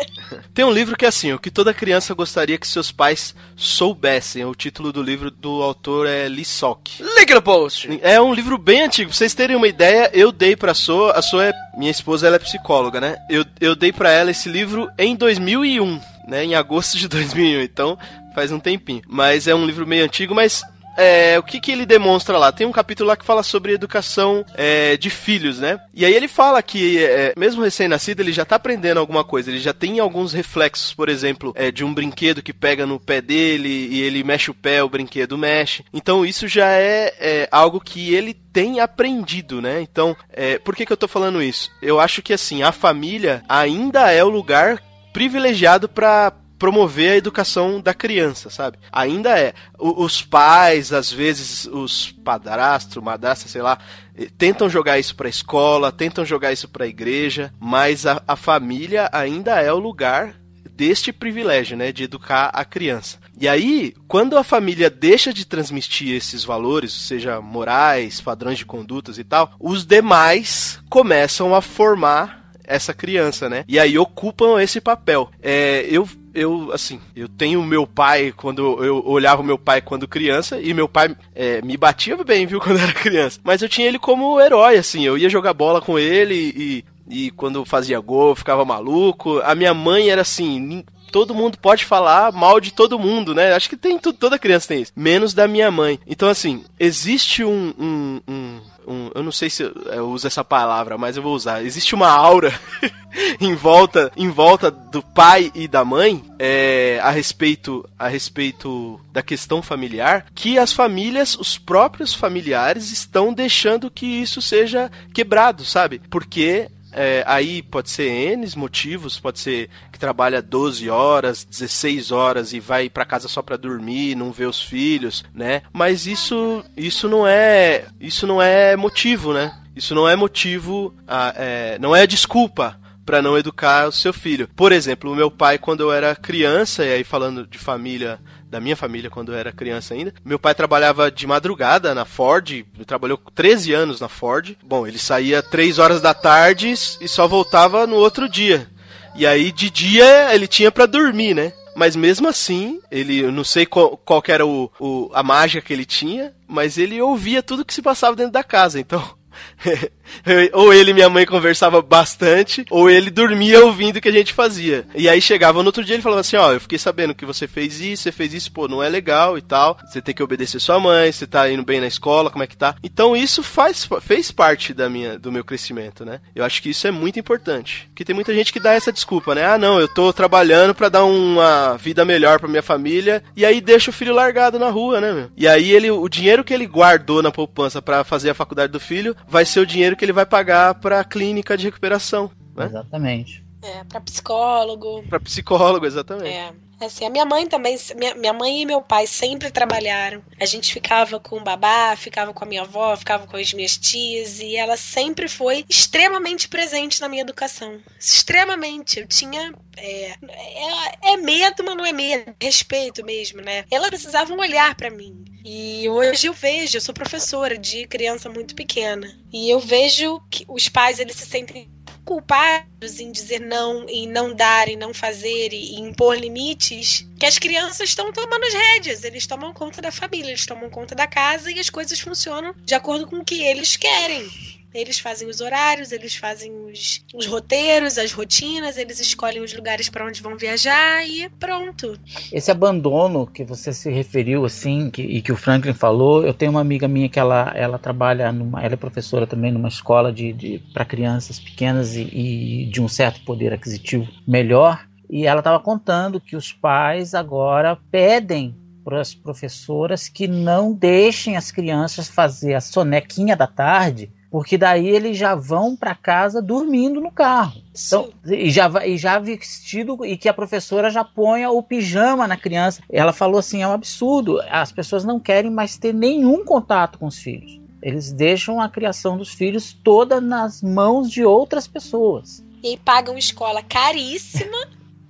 Tem um livro que é assim, o que toda criança gostaria que seus pais soubessem. O título do livro do autor é Lee Sok. Link no post. É um livro bem antigo. Pra vocês terem uma ideia, eu dei pra Soa, a Soa é minha esposa, ela é psicóloga, né? Eu, eu dei pra ela esse livro em 2001, né? Em agosto de 2001. Então, faz um tempinho. Mas é um livro meio antigo, mas é, o que, que ele demonstra lá? Tem um capítulo lá que fala sobre educação é, de filhos, né? E aí ele fala que, é, mesmo recém-nascido, ele já tá aprendendo alguma coisa, ele já tem alguns reflexos, por exemplo, é, de um brinquedo que pega no pé dele e ele mexe o pé, o brinquedo mexe. Então isso já é, é algo que ele tem aprendido, né? Então, é, por que, que eu tô falando isso? Eu acho que assim, a família ainda é o lugar privilegiado para promover a educação da criança, sabe? Ainda é. O, os pais, às vezes, os padrasto, madrasta, sei lá, eh, tentam jogar isso pra escola, tentam jogar isso pra igreja, mas a, a família ainda é o lugar deste privilégio, né, de educar a criança. E aí, quando a família deixa de transmitir esses valores, seja morais, padrões de condutas e tal, os demais começam a formar essa criança, né? E aí ocupam esse papel. É, eu eu, assim, eu tenho meu pai quando eu olhava meu pai quando criança e meu pai é, me batia bem, viu, quando era criança. Mas eu tinha ele como herói, assim, eu ia jogar bola com ele e, e quando fazia gol ficava maluco. A minha mãe era assim, todo mundo pode falar mal de todo mundo, né? Acho que tem toda criança tem isso, menos da minha mãe. Então assim, existe um, um, um um, eu não sei se eu uso essa palavra, mas eu vou usar. Existe uma aura em volta em volta do pai e da mãe é, a respeito a respeito da questão familiar que as famílias, os próprios familiares estão deixando que isso seja quebrado, sabe? Porque é, aí pode ser N motivos, pode ser que trabalha 12 horas, 16 horas e vai para casa só para dormir, não vê os filhos, né? Mas isso, isso não é, isso não é motivo, né? Isso não é motivo, a, é, não é desculpa para não educar o seu filho. Por exemplo, o meu pai quando eu era criança, e aí falando de família da minha família quando eu era criança ainda. Meu pai trabalhava de madrugada na Ford, trabalhou 13 anos na Ford. Bom, ele saía 3 horas da tarde e só voltava no outro dia. E aí de dia ele tinha para dormir, né? Mas mesmo assim, ele, eu não sei qual, qual era o, o, a mágica que ele tinha, mas ele ouvia tudo que se passava dentro da casa. Então, ou ele e minha mãe conversava bastante, ou ele dormia ouvindo o que a gente fazia. E aí chegava no outro dia ele falava assim: Ó, eu fiquei sabendo que você fez isso, você fez isso, pô, não é legal e tal. Você tem que obedecer sua mãe, você tá indo bem na escola, como é que tá? Então isso faz, fez parte da minha, do meu crescimento, né? Eu acho que isso é muito importante. Porque tem muita gente que dá essa desculpa, né? Ah, não, eu tô trabalhando para dar uma vida melhor para minha família, e aí deixa o filho largado na rua, né, meu? E aí ele, o dinheiro que ele guardou na poupança para fazer a faculdade do filho, vai ser o dinheiro que ele vai pagar para a clínica de recuperação. Né? Exatamente. É, para psicólogo. Para psicólogo, exatamente. É. Assim, a minha mãe também, minha, minha mãe e meu pai sempre trabalharam. A gente ficava com o babá, ficava com a minha avó, ficava com as minhas tias e ela sempre foi extremamente presente na minha educação. Extremamente. Eu tinha. É, é, é medo, mas não é medo, é respeito mesmo, né? Ela precisava olhar para mim. E hoje eu vejo, eu sou professora de criança muito pequena. E eu vejo que os pais eles se sentem culpados em dizer não, em não dar, em não fazer, e impor limites, que as crianças estão tomando as rédeas, eles tomam conta da família, eles tomam conta da casa e as coisas funcionam de acordo com o que eles querem. Eles fazem os horários, eles fazem os, os roteiros, as rotinas, eles escolhem os lugares para onde vão viajar e pronto. Esse abandono que você se referiu assim, que, e que o Franklin falou, eu tenho uma amiga minha que ela, ela trabalha numa, ela é professora também numa escola de, de para crianças pequenas e, e de um certo poder aquisitivo melhor. E ela estava contando que os pais agora pedem para as professoras que não deixem as crianças fazer a sonequinha da tarde porque daí eles já vão para casa dormindo no carro. Então, e já, e já vestido e que a professora já ponha o pijama na criança. Ela falou assim: é um absurdo. As pessoas não querem mais ter nenhum contato com os filhos. Eles deixam a criação dos filhos toda nas mãos de outras pessoas. E pagam escola caríssima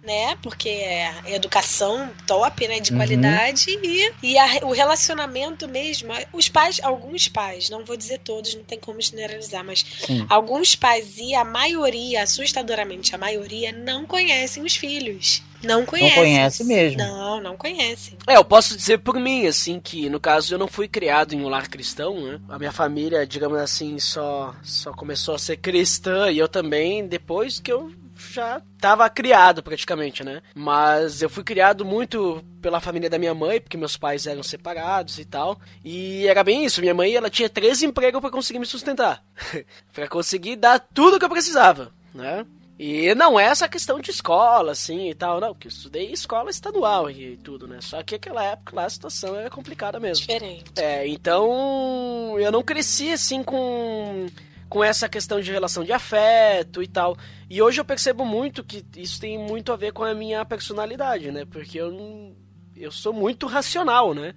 né? Porque é educação top, né? De uhum. qualidade e, e a, o relacionamento mesmo. Os pais, alguns pais, não vou dizer todos, não tem como generalizar, mas Sim. alguns pais e a maioria, assustadoramente a maioria, não conhecem os filhos. Não conhece. Não conhece mesmo. Não, não conhece. É, eu posso dizer por mim, assim, que no caso eu não fui criado em um lar cristão, né? A minha família, digamos assim, só, só começou a ser cristã e eu também depois que eu já estava criado praticamente, né? Mas eu fui criado muito pela família da minha mãe, porque meus pais eram separados e tal. E era bem isso, minha mãe ela tinha três empregos para conseguir me sustentar, para conseguir dar tudo que eu precisava, né? E não é essa questão de escola, assim, e tal, não, porque eu estudei escola estadual e tudo, né? Só que aquela época lá a situação era complicada mesmo. Diferente. É, então eu não cresci assim com, com essa questão de relação de afeto e tal. E hoje eu percebo muito que isso tem muito a ver com a minha personalidade, né? Porque eu, eu sou muito racional, né?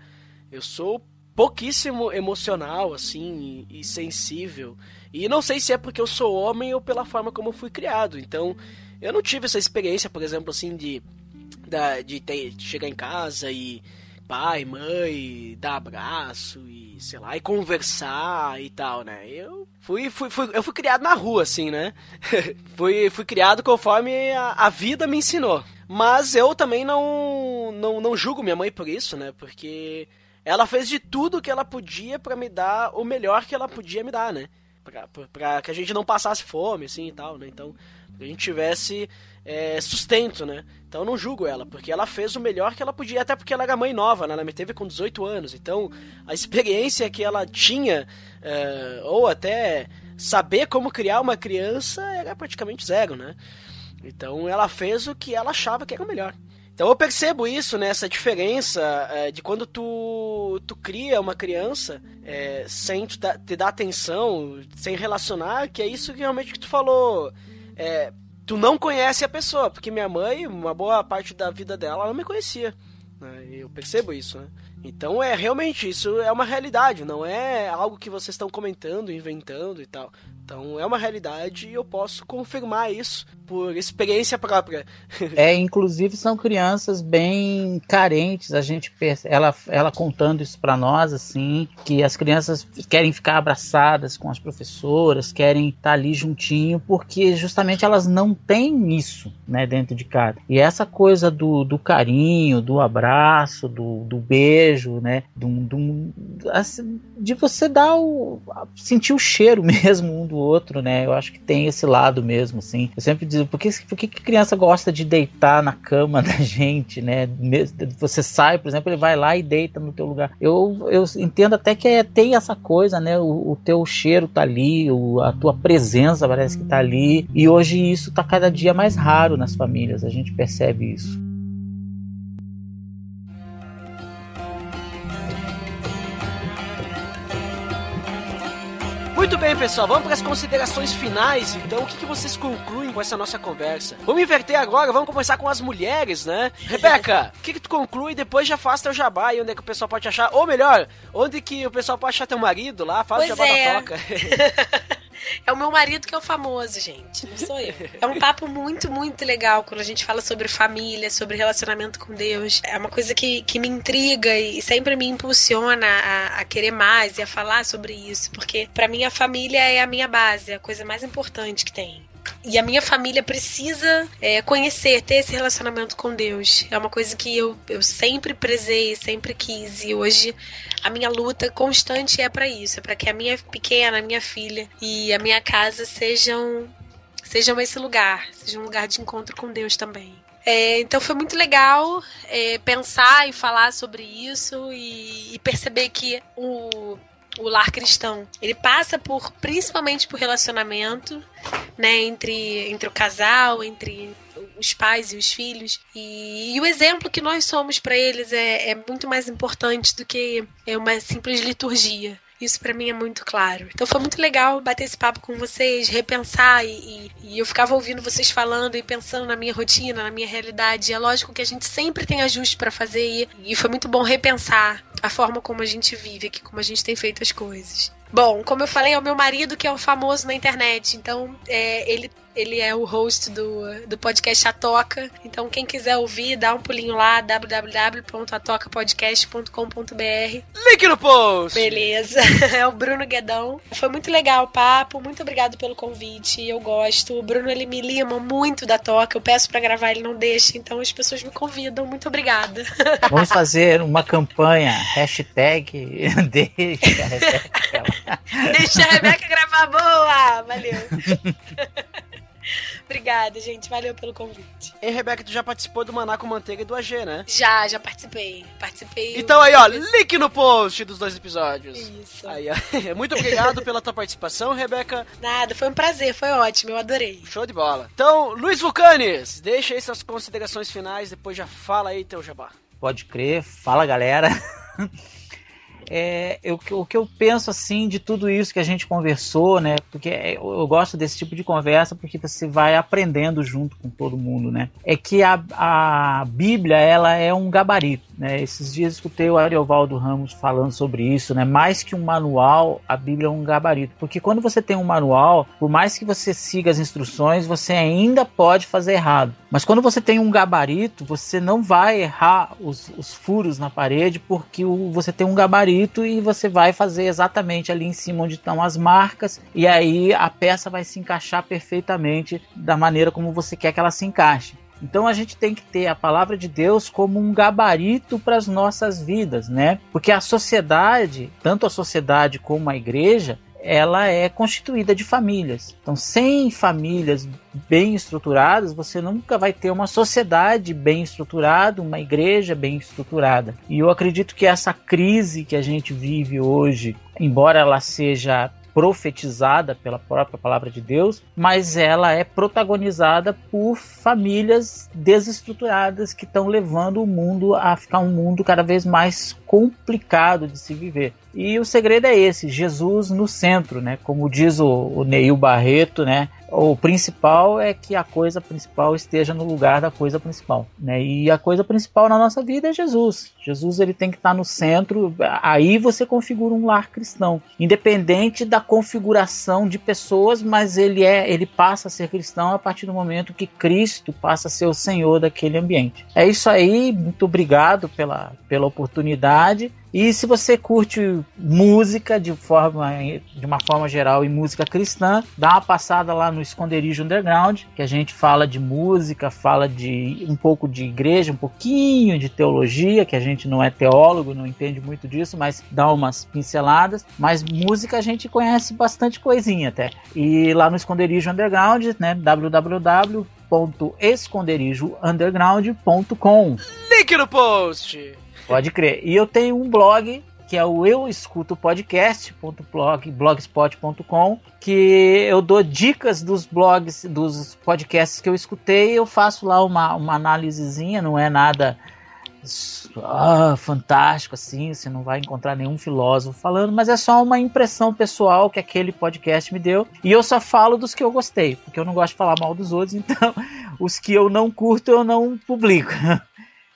Eu sou pouquíssimo emocional, assim, e, e sensível. E não sei se é porque eu sou homem ou pela forma como eu fui criado. Então, eu não tive essa experiência, por exemplo, assim, de, de, ter, de chegar em casa e pai, mãe, dar abraço e, sei lá, e conversar e tal, né? Eu fui, fui, fui, eu fui criado na rua, assim, né? fui, fui criado conforme a, a vida me ensinou. Mas eu também não, não, não julgo minha mãe por isso, né? Porque ela fez de tudo que ela podia para me dar o melhor que ela podia me dar, né? Pra, pra, que a gente não passasse fome, assim e tal, né? Então, que a gente tivesse é, sustento, né? Então eu não julgo ela, porque ela fez o melhor que ela podia, até porque ela era mãe nova, né? Ela me teve com 18 anos. Então, a experiência que ela tinha, é, ou até saber como criar uma criança, era praticamente zero, né? Então ela fez o que ela achava que era o melhor. Então eu percebo isso, né, essa diferença é, de quando tu, tu cria uma criança é, sem te dar, te dar atenção, sem relacionar, que é isso que realmente que tu falou. Tu não conhece a pessoa, porque minha mãe, uma boa parte da vida dela, ela não me conhecia. Né, eu percebo isso, né? Então é realmente isso é uma realidade, não é algo que vocês estão comentando, inventando e tal. Então é uma realidade e eu posso confirmar isso por experiência própria. é, inclusive são crianças bem carentes, a gente ela ela contando isso para nós assim, que as crianças querem ficar abraçadas com as professoras, querem estar tá ali juntinho, porque justamente elas não têm isso, né, dentro de casa. E essa coisa do, do carinho, do abraço, do, do beijo, né, do, do assim, de você dar o sentir o cheiro mesmo um do outro, né? Eu acho que tem esse lado mesmo, assim. Eu sempre digo, por que, por que criança gosta de deitar na cama da gente, né? Você sai, por exemplo, ele vai lá e deita no teu lugar. Eu, eu entendo até que é, tem essa coisa, né? O, o teu cheiro tá ali, o, a tua presença parece que tá ali. E hoje isso tá cada dia mais raro nas famílias, a gente percebe isso. Muito bem, pessoal, vamos para as considerações finais. Então, o que, que vocês concluem com essa nossa conversa? Vamos inverter agora, vamos começar com as mulheres, né? Rebeca, o que, que tu conclui? Depois já faz teu jabá e onde é que o pessoal pode achar? Ou melhor, onde que o pessoal pode achar teu marido lá? Faz pois o jabá é. da toca. É o meu marido que é o famoso, gente. Não sou eu. É um papo muito, muito legal quando a gente fala sobre família, sobre relacionamento com Deus. É uma coisa que, que me intriga e sempre me impulsiona a, a querer mais e a falar sobre isso. Porque para mim a família é a minha base, é a coisa mais importante que tem. E a minha família precisa é, conhecer, ter esse relacionamento com Deus. É uma coisa que eu, eu sempre prezei, sempre quis. E hoje a minha luta constante é para isso, é para que a minha pequena, a minha filha e a minha casa sejam sejam esse lugar, sejam um lugar de encontro com Deus também. É, então foi muito legal é, pensar e falar sobre isso e, e perceber que o o lar cristão. Ele passa por principalmente por relacionamento, né, entre, entre o casal, entre os pais e os filhos. E, e o exemplo que nós somos para eles é, é muito mais importante do que é uma simples liturgia. Isso para mim é muito claro. Então foi muito legal bater esse papo com vocês, repensar e, e, e, eu ficava ouvindo vocês falando e pensando na minha rotina, na minha realidade. E é lógico que a gente sempre tem ajuste para fazer e, e foi muito bom repensar a forma como a gente vive aqui, como a gente tem feito as coisas. Bom, como eu falei, é o meu marido que é o famoso na internet. Então, é, ele ele é o host do, do podcast A Toca. Então, quem quiser ouvir, dá um pulinho lá, www.atocapodcast.com.br. Link no post! Beleza. É o Bruno Guedão. Foi muito legal o papo. Muito obrigado pelo convite. Eu gosto. O Bruno, ele me lima muito da Toca. Eu peço para gravar, ele não deixa. Então, as pessoas me convidam. Muito obrigada. Vamos fazer uma campanha. Hashtag deixa a Rebeca. deixa a Rebeca gravar boa. Valeu. Obrigada, gente. Valeu pelo convite. E Rebeca, tu já participou do Maná com Manteiga e do AG, né? Já, já participei. Participei. Então aí, ó, link no post dos dois episódios. Isso. Aí, ó. Muito obrigado pela tua participação, Rebeca. Nada, foi um prazer, foi ótimo, eu adorei. Show de bola. Então, Luiz Vulcanes, deixa aí suas considerações finais, depois já fala aí teu jabá. Pode crer, fala galera. é, eu, o que eu penso assim de tudo isso que a gente conversou, né? Porque eu, eu, gosto desse tipo de conversa porque você vai aprendendo junto com todo mundo, né? É que a, a Bíblia ela é um gabarito, né? Esses dias escutei o Ariovaldo Ramos falando sobre isso, né? Mais que um manual, a Bíblia é um gabarito, porque quando você tem um manual, por mais que você siga as instruções, você ainda pode fazer errado. Mas quando você tem um gabarito, você não vai errar os, os furos na parede porque o, você tem um gabarito e você vai fazer exatamente ali em cima onde estão as marcas e aí a peça vai se encaixar perfeitamente da maneira como você quer que ela se encaixe. Então a gente tem que ter a palavra de Deus como um gabarito para as nossas vidas, né? Porque a sociedade, tanto a sociedade como a igreja, ela é constituída de famílias. Então, sem famílias bem estruturadas, você nunca vai ter uma sociedade bem estruturada, uma igreja bem estruturada. E eu acredito que essa crise que a gente vive hoje, embora ela seja profetizada pela própria palavra de Deus, mas ela é protagonizada por famílias desestruturadas que estão levando o mundo a ficar um mundo cada vez mais complicado de se viver. E o segredo é esse, Jesus no centro, né? Como diz o, o Neil Barreto, né? O principal é que a coisa principal esteja no lugar da coisa principal, né? E a coisa principal na nossa vida é Jesus. Jesus ele tem que estar no centro. Aí você configura um lar cristão, independente da configuração de pessoas, mas ele é, ele passa a ser cristão a partir do momento que Cristo passa a ser o Senhor daquele ambiente. É isso aí. Muito obrigado pela, pela oportunidade. E se você curte música de forma de uma forma geral e música cristã, dá uma passada lá no Esconderijo Underground, que a gente fala de música, fala de um pouco de igreja, um pouquinho de teologia, que a gente não é teólogo, não entende muito disso, mas dá umas pinceladas. Mas música a gente conhece bastante coisinha até. E lá no Esconderijo Underground, né, www.esconderijounderground.com. Link no post. Pode crer. E eu tenho um blog que é o eu escuto podcast.blog blogspot.com que eu dou dicas dos blogs, dos podcasts que eu escutei, eu faço lá uma, uma análisezinha, não é nada ah, fantástico assim, você não vai encontrar nenhum filósofo falando, mas é só uma impressão pessoal que aquele podcast me deu. E eu só falo dos que eu gostei, porque eu não gosto de falar mal dos outros, então os que eu não curto eu não publico.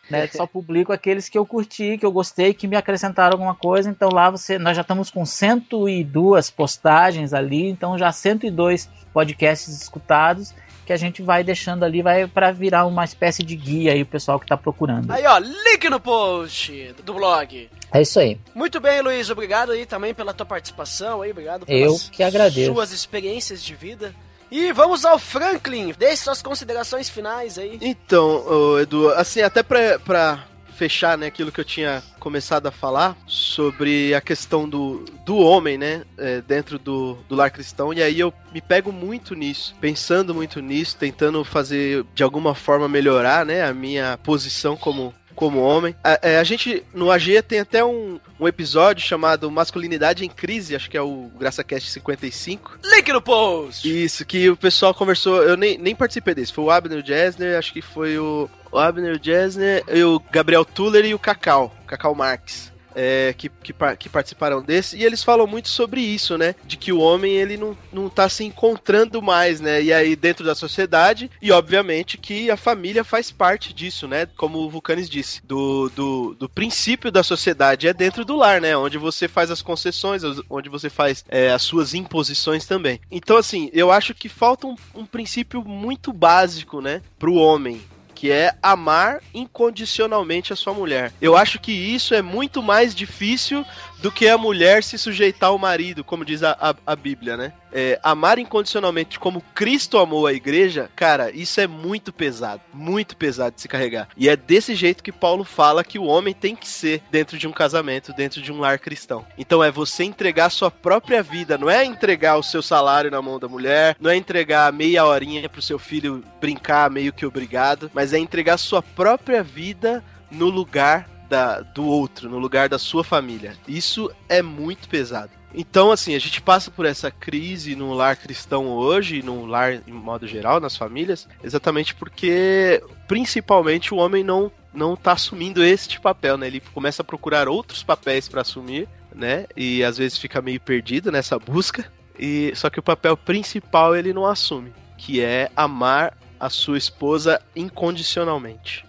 Né? Só publico aqueles que eu curti, que eu gostei, que me acrescentaram alguma coisa. Então lá você, nós já estamos com 102 postagens ali, então já 102 podcasts escutados que a gente vai deixando ali, vai para virar uma espécie de guia aí o pessoal que tá procurando. Aí ó, link no post do blog. É isso aí. Muito bem, Luiz, obrigado aí também pela tua participação aí, obrigado pelas Eu que agradeço. suas experiências de vida. E vamos ao Franklin. Deixe suas considerações finais aí. Então, Edu, assim, até pra, pra fechar né, aquilo que eu tinha começado a falar sobre a questão do, do homem, né, é, dentro do, do lar cristão, e aí eu me pego muito nisso, pensando muito nisso, tentando fazer de alguma forma melhorar, né, a minha posição como como homem. A, é, a, gente, no AG, tem até um, um episódio chamado Masculinidade em Crise, acho que é o GraçaCast 55. Link no post! Isso, que o pessoal conversou, eu nem, nem participei desse, foi o Abner Jesner, acho que foi o, o Abner Jesner, o Gabriel Tuller e o Cacau, Cacau Marques é, que, que, que, participaram desse, e eles falam muito sobre isso, né? De que o homem ele não, não tá se encontrando mais, né? E aí dentro da sociedade, e obviamente que a família faz parte disso, né? Como o Vulcanes disse, do, do, do princípio da sociedade é dentro do lar, né? Onde você faz as concessões, onde você faz é, as suas imposições também. Então, assim, eu acho que falta um, um princípio muito básico, né? Pro homem, que é amar incondicionalmente a sua mulher. Eu acho que isso é muito mais difícil do que a mulher se sujeitar ao marido, como diz a, a, a Bíblia, né? é, amar incondicionalmente como Cristo amou a igreja, cara, isso é muito pesado, muito pesado de se carregar. E é desse jeito que Paulo fala que o homem tem que ser dentro de um casamento, dentro de um lar cristão. Então é você entregar sua própria vida, não é entregar o seu salário na mão da mulher, não é entregar meia horinha pro seu filho brincar meio que obrigado, mas é entregar sua própria vida no lugar da, do outro, no lugar da sua família. Isso é muito pesado. Então, assim, a gente passa por essa crise no lar cristão hoje, no lar em modo geral, nas famílias, exatamente porque, principalmente, o homem não não tá assumindo este papel, né? Ele começa a procurar outros papéis para assumir, né? E às vezes fica meio perdido nessa busca. E só que o papel principal ele não assume, que é amar a sua esposa incondicionalmente.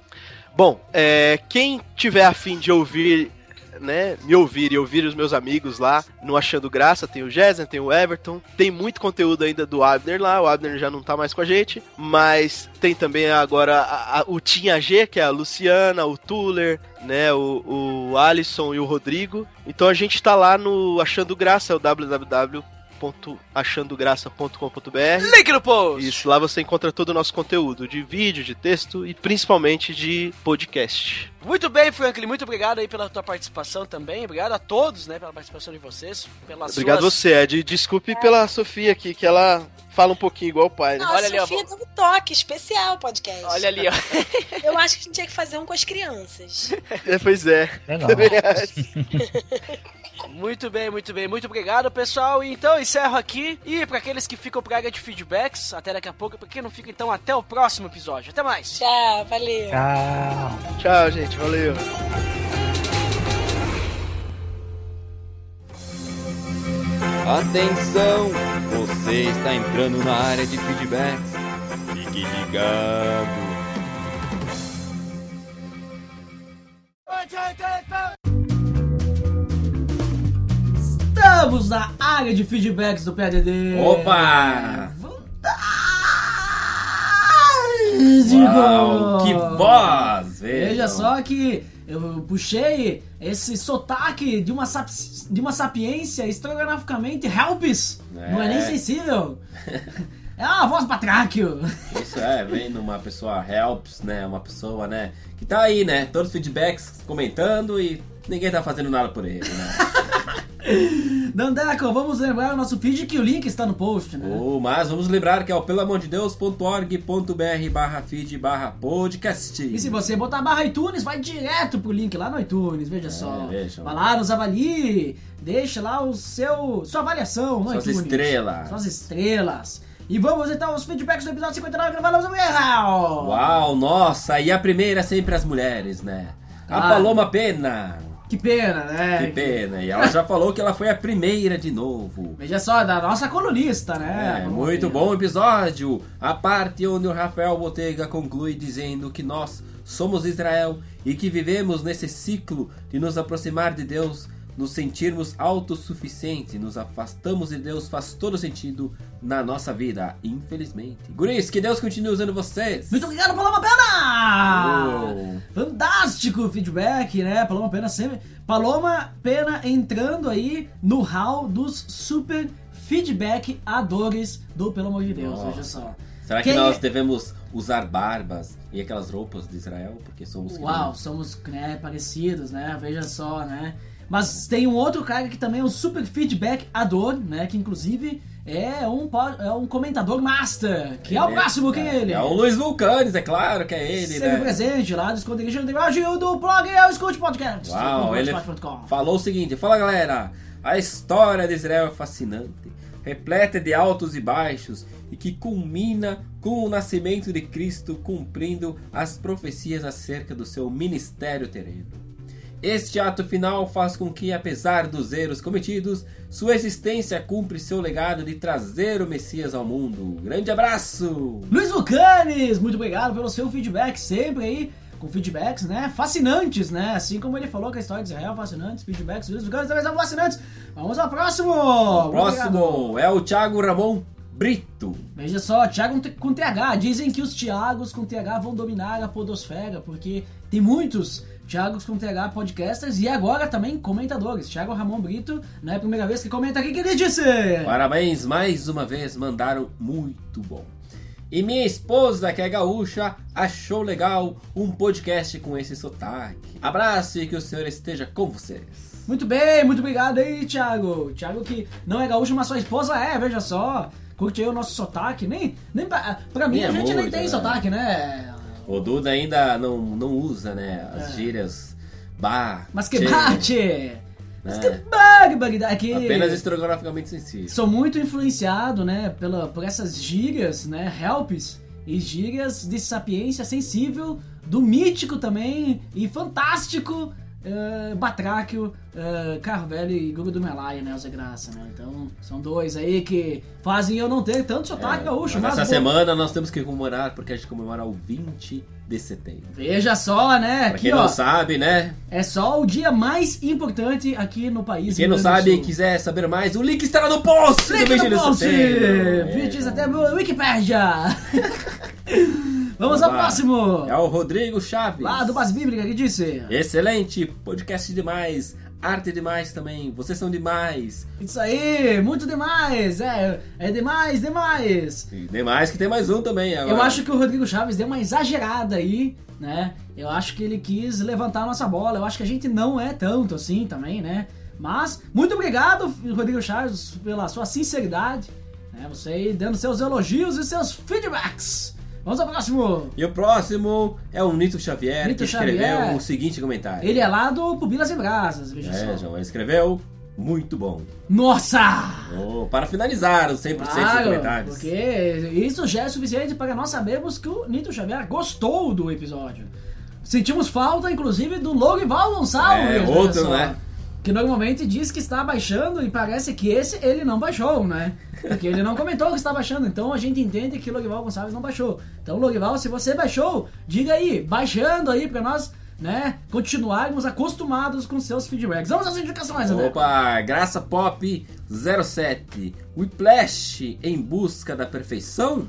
Bom, é, quem tiver afim de ouvir né, me ouvir e ouvir os meus amigos lá no Achando Graça. Tem o Jessen, tem o Everton. Tem muito conteúdo ainda do Abner lá. O Abner já não tá mais com a gente. Mas tem também agora a, a, o Tinha G, que é a Luciana, o Tuller, né, o, o Alisson e o Rodrigo. Então a gente tá lá no Achando Graça, é o www achandograça.com.br. Link no post! Isso, lá você encontra todo o nosso conteúdo de vídeo, de texto e principalmente de podcast. Muito bem, Franklin, muito obrigado aí pela tua participação também. Obrigado a todos, né, pela participação de vocês. Pelas obrigado suas... você, Ed. Desculpe pela Sofia aqui, que ela fala um pouquinho igual o pai. Né? Não, Olha a Sofia ali, ó. deu um toque especial podcast. Olha ali, ó. Eu acho que a gente tinha que fazer um com as crianças. É, pois é. Legal. Muito bem, muito bem. Muito obrigado, pessoal. Então encerro aqui. E para aqueles que ficam praga de feedbacks, até daqui a pouco. Para quem não fica, então, até o próximo episódio. Até mais. Tchau, valeu. Tchau. Tchau, gente. Valeu. Atenção! Você está entrando na área de feedbacks. Fique ligado. Estamos na área de feedbacks do PADD. Opa! Uau, que voz! Veja só que eu puxei esse sotaque de uma, sap de uma sapiência estrogonoficamente helps. É. Não é nem sensível. É uma voz patráquio. Isso é, vem numa pessoa helps, né? Uma pessoa, né? Que tá aí, né? Todos os feedbacks comentando e ninguém tá fazendo nada por ele, né? Dandeco, vamos lembrar o nosso feed que o link está no post, né? Oh, mas vamos lembrar que é o pelamordedeus.org.br barra feed barra podcast. E se você botar barra iTunes, vai direto pro link lá no iTunes, veja é, só. Veja. Vai lá, nos avalie, deixa lá o seu sua avaliação no Suas iTunes. estrelas. Suas estrelas. E vamos então aos feedbacks do episódio 59 que falamos sobre Uau, nossa, e a primeira é sempre as mulheres, né? A ah. Paloma Pena. Que pena, né? Que pena. E ela já falou que ela foi a primeira de novo. Veja só, da nossa colunista, né? É, muito bom episódio. A parte onde o Rafael Botega conclui dizendo que nós somos Israel e que vivemos nesse ciclo de nos aproximar de Deus nos sentirmos autossuficientes, nos afastamos de Deus, faz todo sentido na nossa vida, infelizmente. Guris, que Deus continue usando vocês. Muito obrigado, Paloma Pena! Oh. Fantástico feedback, né? Paloma Pena sempre. Paloma Pena entrando aí no hall dos super feedback adores do Pelo Amor de Deus, veja só. Será que Quem... nós devemos usar barbas e aquelas roupas de Israel? Porque somos. Uau, somos né, parecidos, né? Veja só, né? Mas tem um outro cara que também é um super feedback ador, né? Que inclusive é um, é um comentador master. Que é, é o próximo, quem é ele? É o Luiz Vulcanes, é claro que é ele, Sempre né? presente lá do Esconderijo Underground do blog Eu Escute Podcast. Uau, ele falou o seguinte, fala galera, a história de Israel é fascinante, repleta de altos e baixos e que culmina com o nascimento de Cristo cumprindo as profecias acerca do seu ministério terreno. Este ato final faz com que, apesar dos erros cometidos, sua existência cumpre seu legado de trazer o Messias ao mundo. Grande abraço! Luiz Vulcanes, muito obrigado pelo seu feedback, sempre aí com feedbacks, né? Fascinantes, né? Assim como ele falou que a história de Israel é fascinante, feedbacks, Luiz Vulcanes também são fascinantes. Vamos ao próximo! O próximo é o Thiago Ramon Brito. Veja só, Thiago com TH. Dizem que os Thiagos com TH vão dominar a podosfera, porque tem muitos Thiago com TH Podcasters e agora também comentadores. Thiago Ramon Brito, não é a primeira vez que comenta aqui que ele disse. Parabéns, mais uma vez, mandaram muito bom. E minha esposa, que é gaúcha, achou legal um podcast com esse sotaque. Abraço e que o Senhor esteja com vocês. Muito bem, muito obrigado aí, Thiago. Thiago que não é gaúcho, mas sua esposa é, veja só. Curte aí o nosso sotaque. Nem, nem pra, pra mim Nem a é gente nem tem né? sotaque, né? O Duda ainda não, não usa, né, as É. gírias bar. Mas que bate! Mas que né? barbaridade! É que Apenas estrogonoficamente sensível. sou muito influenciado, né, pela, por essas gírias, né, helps e gírias de sapiência sensível, do mítico também e fantástico eh, Batráquio, eh, Carro Velho e Gugu do Melaia, né, o Zé Graça, né? Então, são dois aí que fazem eu não ter tanto sotaque gaúcho, mas... Essa semana nós temos que comemorar, porque a gente comemora o 20 de setembro. Veja só, né, Pra aqui, quem ó, não sabe, né? é só o dia mais importante aqui no país. Quem não sabe e quiser saber mais, o link estará no post Link do no 20 de post! setembro. 20 de setembro, Wikipédia! Vamos ao próximo! É o Rodrigo Chaves. Lá do Base Bíblica, que disse? Excelente, podcast demais, arte demais também, vocês são demais. Isso aí, muito demais! É, é demais, demais! E demais que tem mais um também agora. Eu acho que o Rodrigo Chaves deu uma exagerada aí, né? Eu acho que ele quis levantar a nossa bola. Eu acho que a gente não é tanto assim também, né? Mas, muito obrigado, Rodrigo Chaves, pela sua sinceridade, né? Você aí dando seus elogios e seus feedbacks. Vamos ao próximo! E o próximo é o Nito Xavier, Nito que escreveu Xavier. o seguinte comentário. Ele é lá do Pupilas e Brasas, veja só. É, João, ele escreveu muito bom. Nossa! Oh, para finalizar os 100% dos Claro, comentários. porque isso já é suficiente para nós sabermos que o Nito Xavier gostou do episódio. Sentimos falta, inclusive, do Logival Gonçalves. É, outro, só, né? Que normalmente diz que está baixando e parece que esse ele não baixou, né? Porque ele não comentou que está baixando, então a gente entende que o Logival Gonçalves não baixou. Então, Logival, se você baixou, diga aí, baixando aí para nós, né, continuarmos acostumados com seus feedbacks. Vamos às indicações, André. Opa, Graça Pop 07. Whiplash em busca da perfeição?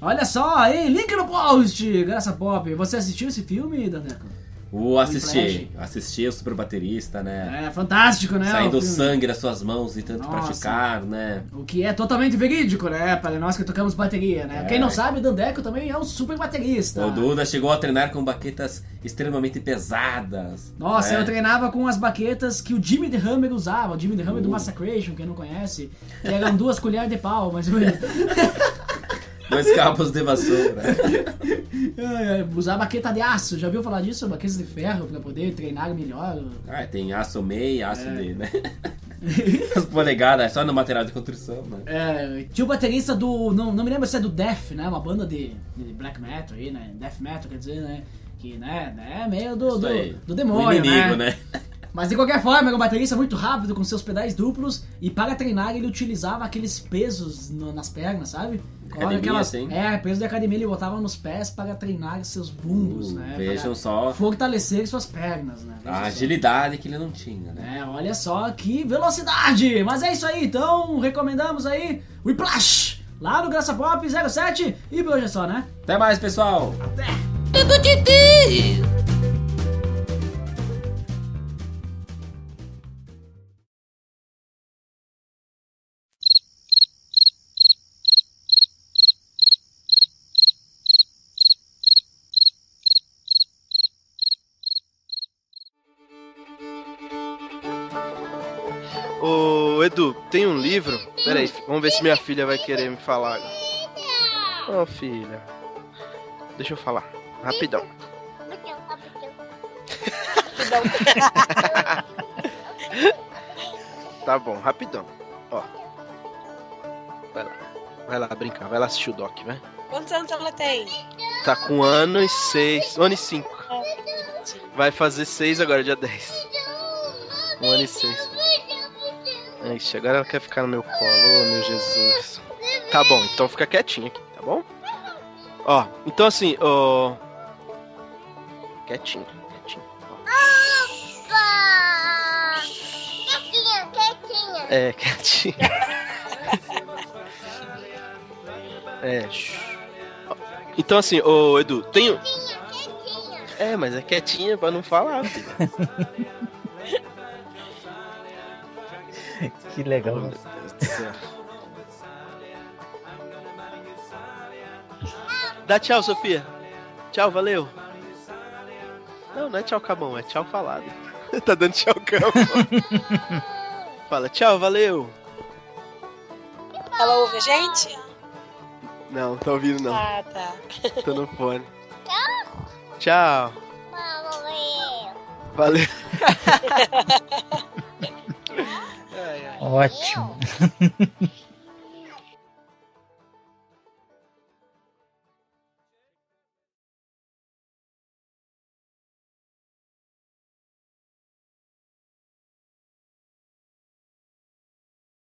Olha só aí, link no post, Graça Pop. Você assistiu esse filme, Dandeco? O assisti. Whiplash. Assisti o super baterista, né? É fantástico, né? Saindo o sangue das suas mãos de tanto Nossa. praticar, né? O que é totalmente verídico, né? Para nós que tocamos bateria, né? É. Quem não sabe, Dandeco também é um super baterista. O Duda chegou a treinar com baquetas extremamente pesadas. Nossa, né? eu treinava com as baquetas que o Jimmy The Hammer usava, o Jimmy The Hammer do Uh. Massacration, quem não conhece, que eram duas colheres de pau, mas Dois cabos de vassoura. Usar baqueta de aço, já viu falar disso? Baquetas de ferro para poder treinar melhor. Ah, tem aço meio, aço É. de, né? As polegadas, só no material de construção, né? É, tinha o baterista do. Não, não me lembro se é do Death, né? Uma banda de, de black metal aí, né? Death metal, quer dizer, né? Que, né? É meio do, do, do O demônio, inimigo, né? né? Mas de qualquer forma, era um baterista muito rápido, com seus pedais duplos, e para treinar ele utilizava aqueles pesos no- nas pernas, sabe? Academia, Aquelas? É, peso de academia ele botava nos pés para treinar seus bumbos, Uh, né? vejam para só. Fortalecer suas pernas, né? Veja A só. agilidade que ele não tinha, né? É, olha só que velocidade! Mas é isso aí, então recomendamos aí o Whiplash, lá no Graça Pop 07, e por hoje é só, né? Até mais, pessoal! Dedo Ô, Edu, tem um livro. Pera aí, vamos ver se minha filha vai querer me falar. Ô, filha. Deixa eu falar. Rapidão. Tá bom, rapidão. Ó. Vai lá. Vai lá brincar, vai lá assistir o Doc, vai. Quantos anos ela tem? Tá com um ano e seis. Um ano e cinco. Vai fazer seis agora, dia 10. Um ano e seis. Ixi, agora ela quer ficar no meu colo, oh meu Jesus. Tá bom, então fica quietinho aqui, tá bom? Ó, então assim, ó. Quietinho, quietinho. Quietinha, quietinha. É, quietinho. É. Então assim, ô Edu, tem. um- É, mas é quietinha pra não falar, filho. Que legal. Meu Deus do céu. Dá tchau, Sofia. Tchau, valeu. Não, não é tchau cabão, é tchau falado. tá dando tchau cabão. Fala tchau, valeu. Ela ouve a gente? Não, tá ouvindo não. Ah, tá. Tô no fone. Tchau. Valeu. Ótimo.